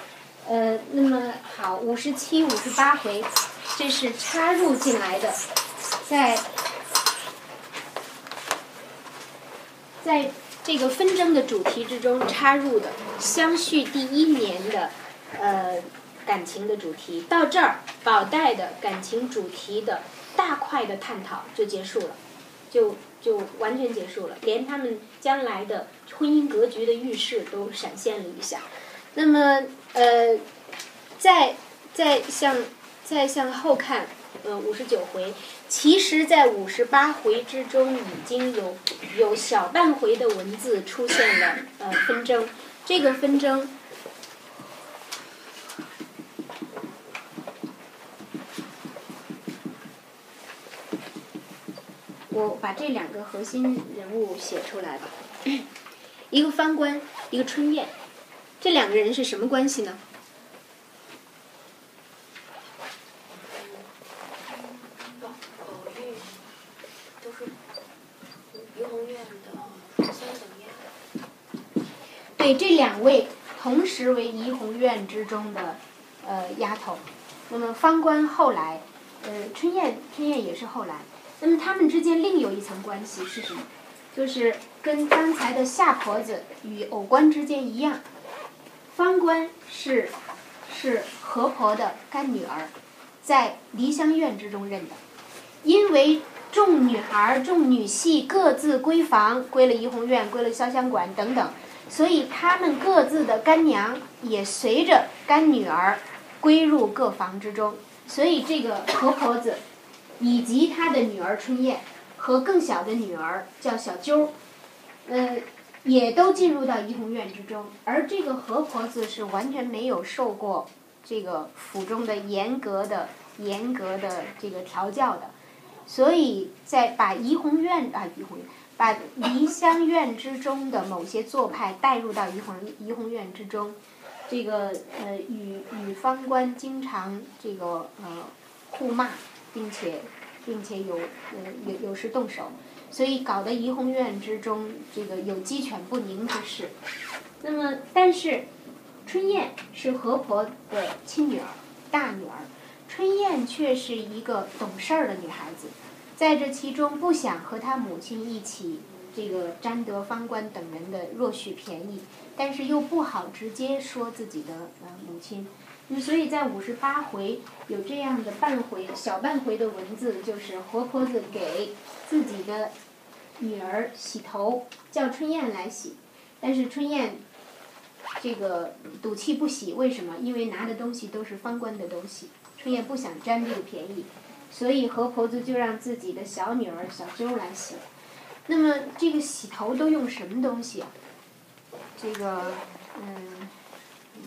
呃，那么好，五十七、五十八回，这是插入进来的，在。在这个纷争的主题之中插入的相续第一年的呃感情的主题，到这儿宝黛的感情主题的大块的探讨就结束了，就就完全结束了，连他们将来的婚姻格局的预示都闪现了一下。那么呃，再再向再向后看，呃五十九回。其实，在五十八回之中，已经有有小半回的文字出现了呃纷争。这个纷争，我把这两个核心人物写出来吧。一个方官，一个春燕，这两个人是什么关系呢？这两位同时为怡红院之中的呃丫头，那么方官后来，呃春燕春燕也是后来，那么他们之间另有一层关系是什么？就是跟刚才的夏婆子与偶官之间一样，方官是是何婆的干女儿，在梨香院之中认的，因为众女孩众女戏各自归房，归了怡红院，归了潇湘馆等等。所以他们各自的干娘也随着干女儿归入各房之中，所以这个何婆子以及她的女儿春燕和更小的女儿叫小揪，呃，也都进入到怡红院之中。而这个何婆子是完全没有受过这个府中的严格的、严格的这个调教的，所以在把怡红院啊怡红院。把梨香院之中的某些做派带入到怡红怡红院之中，这个呃与与方官经常这个呃互骂，并且并且有呃有有时动手，所以搞得怡红院之中这个有鸡犬不宁之事。那么，但是春燕是何婆的亲女儿、大女儿，春燕却是一个懂事儿的女孩子，在这其中不想和她母亲一起这个占得方官等人的若许便宜，但是又不好直接说自己的呃母亲。那所以在五十八回有这样的半回小半回的文字，就是活婆子给自己的女儿洗头，叫春燕来洗，但是春燕这个赌气不洗，为什么？因为拿的东西都是方官的东西，春燕不想占这个便宜，所以何婆子就让自己的小女儿小周来洗。那么这个洗头都用什么东西啊？这个嗯嗯，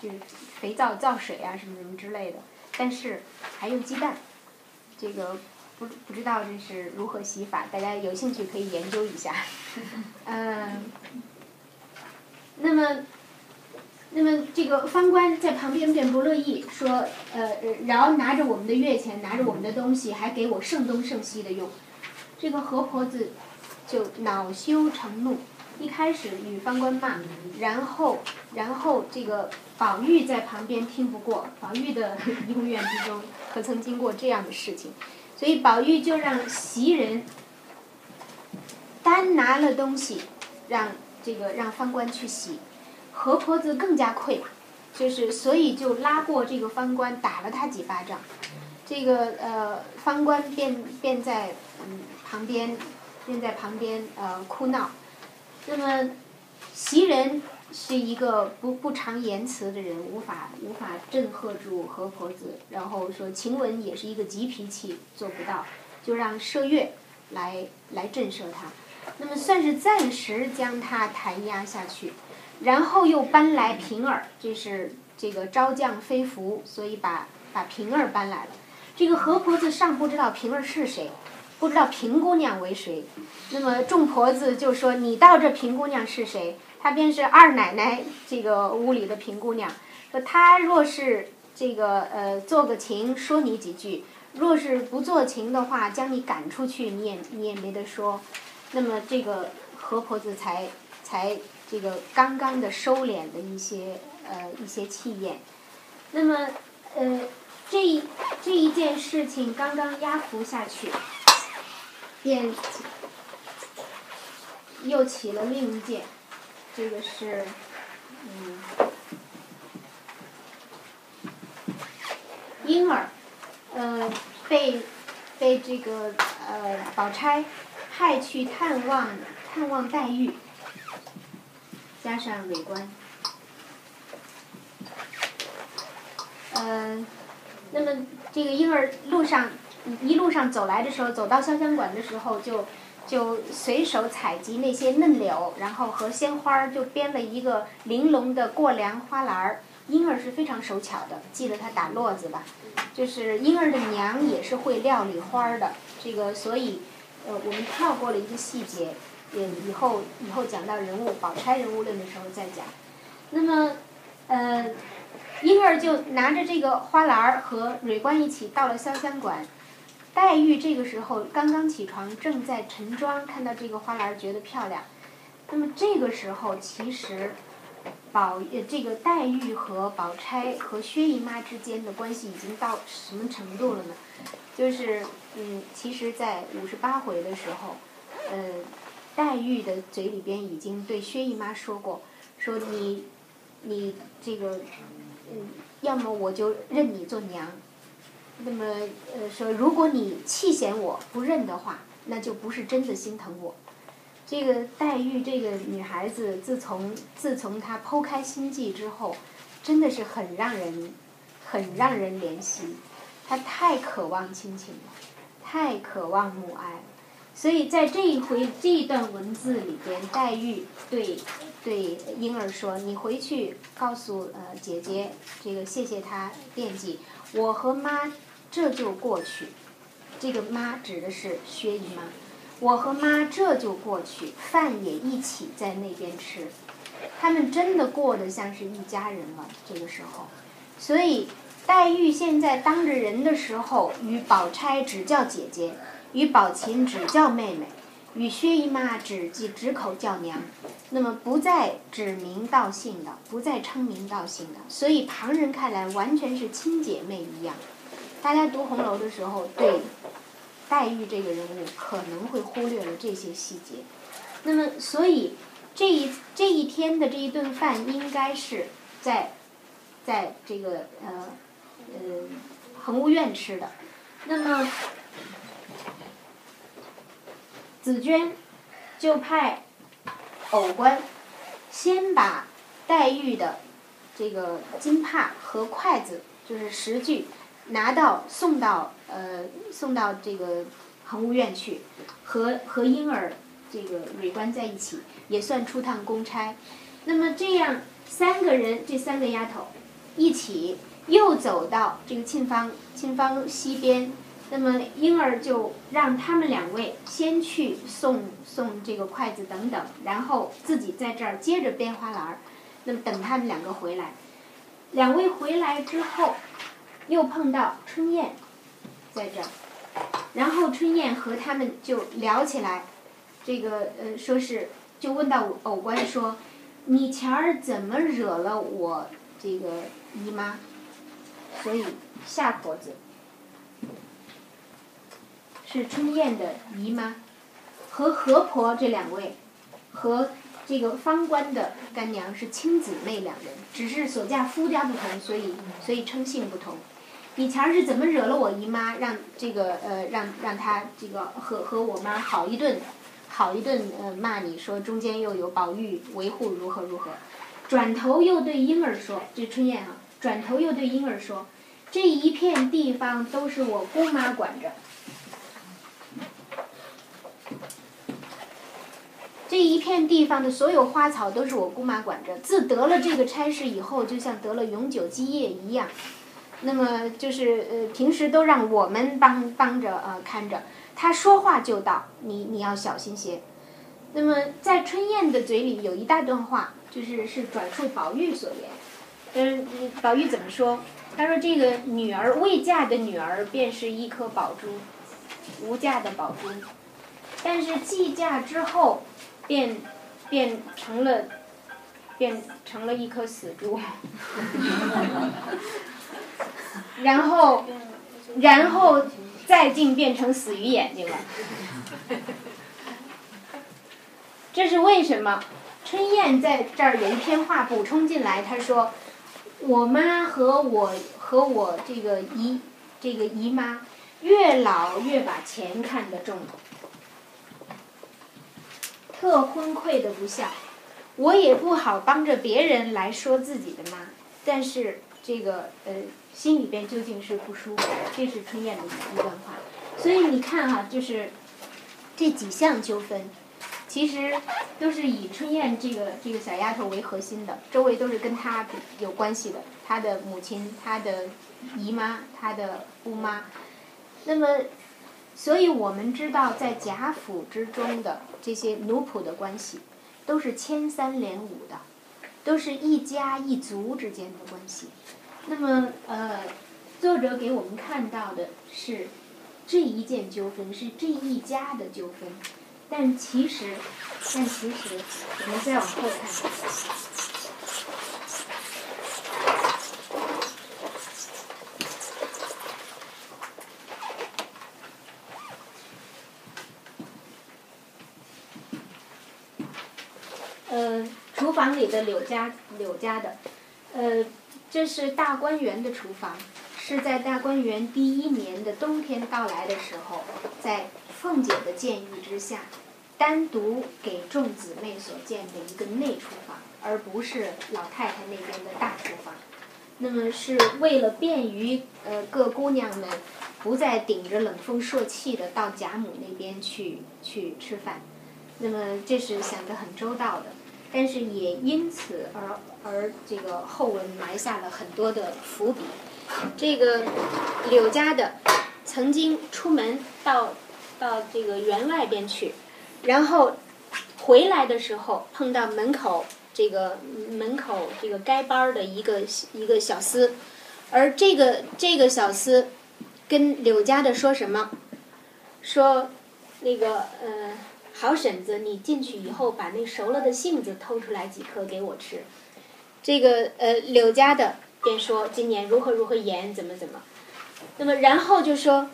就是肥皂、皂水啊，什么什么之类的。但是还用鸡蛋，这个不不知道这是如何洗法，大家有兴趣可以研究一下。*laughs* 嗯，那么那么这个方官在旁边便不乐意，说呃，饶拿着我们的月钱，拿着我们的东西，还给我剩东剩西的用。这个何婆子就恼羞成怒，一开始与方官骂，然后然后这个宝玉在旁边听不过，宝玉的怡红院之中可曾经过这样的事情，所以宝玉就让袭人单拿了东西，让这个让方官去洗，何婆子更加愧，就是所以就拉过这个方官打了他几巴掌，这个呃方官便便在嗯旁边便在旁边呃哭闹，那么袭人是一个不不常言辞的人，无法无法震慑住何婆子，然后说晴雯也是一个急脾气，做不到，就让麝月来来震慑他。那么算是暂时将他弹压下去，然后又搬来平儿，这是这个招降飞福，所以把把平儿搬来了。这个何婆子尚不知道平儿是谁，不知道平姑娘为谁。那么众婆子就说：“你道这平姑娘是谁？她便是二奶奶这个屋里的平姑娘。说她若是这个呃做个情，说你几句；若是不做情的话，将你赶出去，你也你也没得说。”那么这个何婆子才才这个刚刚的收敛的一些呃一些气焰，那么呃这一这一件事情刚刚压服下去，便又起了另一件，这个是嗯婴儿呃被被这个呃宝钗。派去探望探望黛玉，加上美观。嗯，那么这个婴儿路上一路上走来的时候，走到潇湘馆的时候，就就随手采集那些嫩柳，然后和鲜花儿就编了一个玲珑的过梁花篮儿。婴儿是非常手巧的，记得他打络子吧？就是婴儿的娘也是会料理花的，这个所以。呃，我们跳过了一个细节，也以后以后讲到人物宝钗人物论的时候再讲。那么，呃，莺儿就拿着这个花篮儿和蕊官一起到了潇湘馆。黛玉这个时候刚刚起床，正在晨妆，看到这个花篮儿觉得漂亮。那么这个时候，其实宝呃这个黛玉和宝钗和薛姨妈之间的关系已经到什么程度了呢？就是，嗯，其实，在五十八回的时候，呃，黛玉的嘴里边已经对薛姨妈说过，说你，你这个，嗯，要么我就认你做娘，那么，呃，说如果你弃嫌我不认的话，那就不是真的心疼我。这个黛玉这个女孩子，自从自从她剖开心计之后，真的是很让人，很让人怜惜。她太渴望亲情了，太渴望母爱了，所以在这一回这一段文字里边，黛玉对对婴儿说：“你回去告诉呃姐姐，这个谢谢她惦记，我和妈这就过去。这个妈指的是薛姨妈，我和妈这就过去，饭也一起在那边吃。他们真的过得像是一家人了。这个时候，所以。”黛玉现在当着人的时候，与宝钗只叫姐姐，与宝琴只叫妹妹。与薛姨妈只即只口叫娘，那么不再指名道姓的，不再称名道姓的，所以旁人看来完全是亲姐妹一样。大家读红楼的时候，对黛玉这个人物可能会忽略了这些细节。那么，所以这一这一天的这一顿饭应该是在在这个呃呃恒芜院吃的。那么紫娟就派藕官先把黛玉的这个金帕和筷子，就是食具，拿到送到呃送到这个恒芜院去，和和婴儿这个蕊官在一起，也算出趟公差。那么这样三个人，这三个丫头一起又走到这个沁芳沁芳西边。那么婴儿就让他们两位先去送送这个筷子等等，然后自己在这儿接着编花篮儿。那么等他们两个回来，两位回来之后，又碰到春燕在这儿，然后春燕和他们就聊起来，这个呃说是就问到藕官说，你前儿怎么惹了我这个姨妈？所以夏婆子。是春燕的姨妈，和何婆这两位，和这个方官的干娘是亲姊妹两人，只是所嫁夫家不同，所以所以称姓不同。以前儿是怎么惹了我姨妈，让这个呃让让她这个和和我妈好一顿，好一顿呃骂你说中间又有宝玉维护如何如何，转头又对婴儿说，这春燕啊，转头又对婴儿说，这一片地方都是我姑妈管着。这一片地方的所有花草都是我姑妈管着。自得了这个差事以后，就像得了永久基业一样。那么就是呃，平时都让我们帮帮着呃看着。他说话就到，你你要小心些。那么在春燕的嘴里有一大段话，就是是转述宝玉所言。嗯，宝玉怎么说？他说：“这个女儿未嫁的女儿便是一颗宝珠，无价的宝珠。但是计价之后。”变变成了变成了一颗死猪，*laughs* 然后然后再进变成死鱼眼睛了，这是为什么？春燕在这儿有一篇话补充进来，她说：“我妈和我和我这个姨这个姨妈越老越把钱看得重。”特昏聩的不像，我也不好帮着别人来说自己的妈，但是这个呃心里边究竟是不舒服，这是春燕的一段话。所以你看哈，就是这几项纠纷，其实都是以春燕这个这个小丫头为核心的，周围都是跟她有关系的，她的母亲、她的姨妈、她的姑妈，那么。所以我们知道，在贾府之中的这些奴仆的关系，都是牵三连五的，都是一家一族之间的关系。那么，呃，作者给我们看到的是这一件纠纷，是这一家的纠纷。但其实，但其实，我们再往后看。房里的柳家，柳家的，呃，这是大观园的厨房，是在大观园第一年的冬天到来的时候，在凤姐的建议之下，单独给众姊妹所建的一个内厨房，而不是老太太那边的大厨房。那么是为了便于呃各姑娘们不再顶着冷风朔气的到贾母那边去去吃饭，那么这是想得很周到的。但是也因此而而这个后文埋下了很多的伏笔。这个柳家的曾经出门到到这个园外边去，然后回来的时候碰到门口这个门口这个该班儿的一个一个小厮，而这个这个小厮跟柳家的说什么？说那个呃。好婶子，你进去以后把那熟了的杏子偷出来几颗给我吃。这个呃柳家的便说今年如何如何严，怎么怎么。那么然后就说，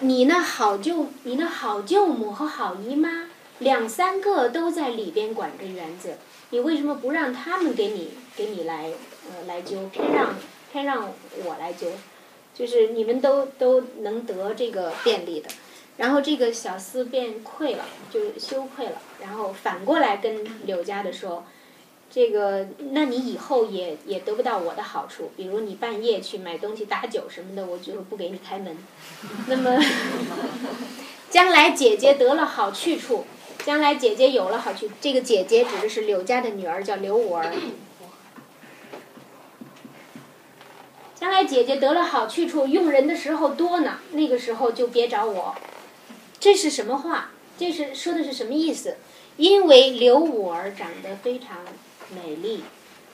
你那好舅，你那好舅母和好姨妈两三个都在里边管着园子，你为什么不让他们给你给你来呃来揪，偏让偏让我来揪？就是你们都都能得这个便利的。然后这个小厮便愧了，就羞愧了，然后反过来跟柳家的说：“这个，那你以后也也得不到我的好处，比如你半夜去买东西打酒什么的，我就不给你开门。*laughs* 那么，将来姐姐得了好去处，将来姐姐有了好去，这个姐姐指的是柳家的女儿，叫柳五儿。将来姐姐得了好去处，用人的时候多呢，那个时候就别找我。”这是什么话？这是说的是什么意思？因为刘五儿长得非常美丽，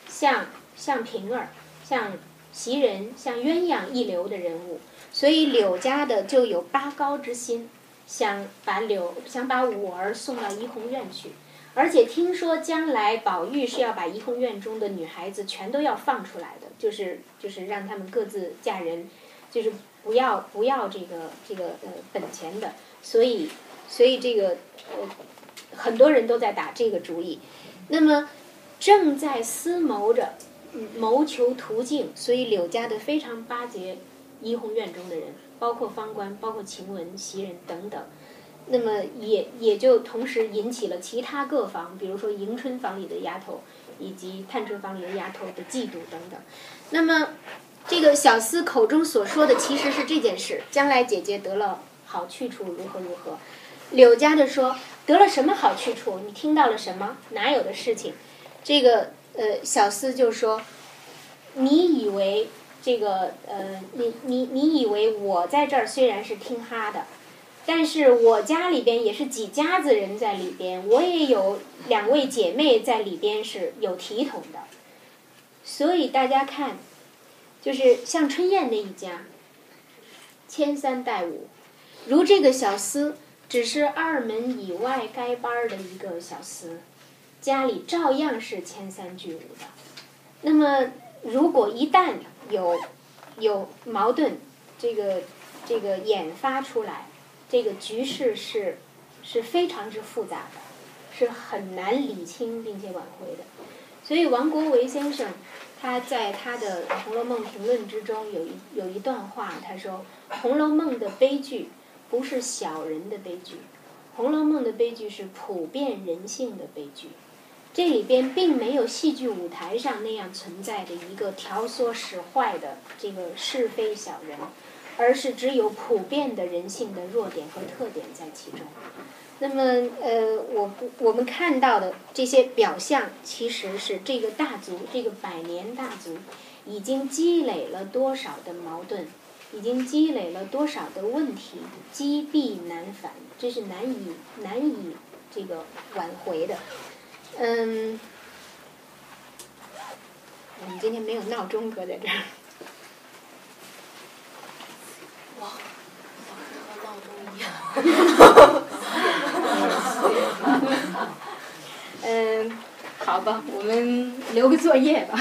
像像平儿，像袭人，像鸳鸯一流的人物，所以柳家的就有拔高之心，想把柳想把五儿送到怡红院去，而且听说将来宝玉是要把怡红院中的女孩子全都要放出来的，就是就是让他们各自嫁人，就是不要不要这个这个呃本钱的。所以，所以这个呃，很多人都在打这个主意。那么，正在思谋着谋求途径，所以柳家的非常巴结怡红院中的人，包括方官、包括晴雯、袭人等等。那么也也就同时引起了其他各房，比如说迎春房里的丫头，以及探春房里的丫头的嫉妒等等。那么，这个小厮口中所说的其实是这件事：将来姐姐得了。好去处如何如何？柳家的说得了什么好去处？你听到了什么？哪有的事情？这个呃小厮就说，你以为这个呃你你你以为我在这儿虽然是听哈的，但是我家里边也是几家子人在里边，我也有两位姐妹在里边是有体统的，所以大家看，就是像春燕那一家，千三代五。如这个小厮只是二门以外该班儿的一个小厮，家里照样是千三聚五的。那么，如果一旦有有矛盾，这个这个引发出来，这个局势是是非常之复杂的，是很难理清并且挽回的。所以，王国维先生他在他的《红楼梦评论》之中有一有一段话，他说：《红楼梦》的悲剧。不是小人的悲剧，《红楼梦》的悲剧是普遍人性的悲剧。这里边并没有戏剧舞台上那样存在的一个挑唆使坏的这个是非小人，而是只有普遍的人性的弱点和特点在其中。那么，呃，我我们看到的这些表象，其实是这个大族，这个百年大族，已经积累了多少的矛盾。已经积累了多少的问题，积弊难返，这是难以难以这个挽回的。嗯，我们今天没有闹钟搁在这儿。哇，和闹钟一样。*laughs* 嗯，好吧，我们留个作业吧。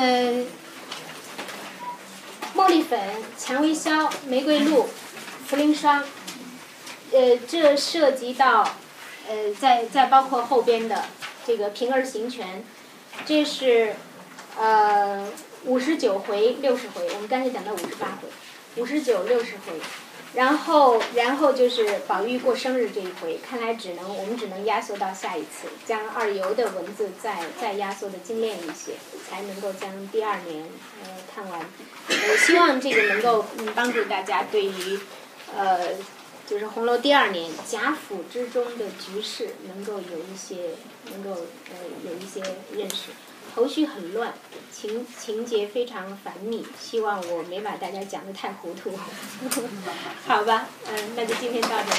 嗯，茉莉粉、蔷薇硝、玫瑰露、茯苓霜，呃，这涉及到，呃，再再包括后边的这个平儿行拳，这是呃五十九回六十回，我们刚才讲到五十八回，五十九六十回。然后，然后就是宝玉过生日这一回，看来只能我们只能压缩到下一次，将二游的文字再再压缩的精炼一些，才能够将第二年呃看完。我希望这个能够嗯帮助大家对于呃就是红楼第二年贾府之中的局势能够有一些能够呃有一些认识。头绪很乱情情节非常繁密希望我没把大家讲得太糊涂。*laughs* 好吧嗯那就今天到这儿。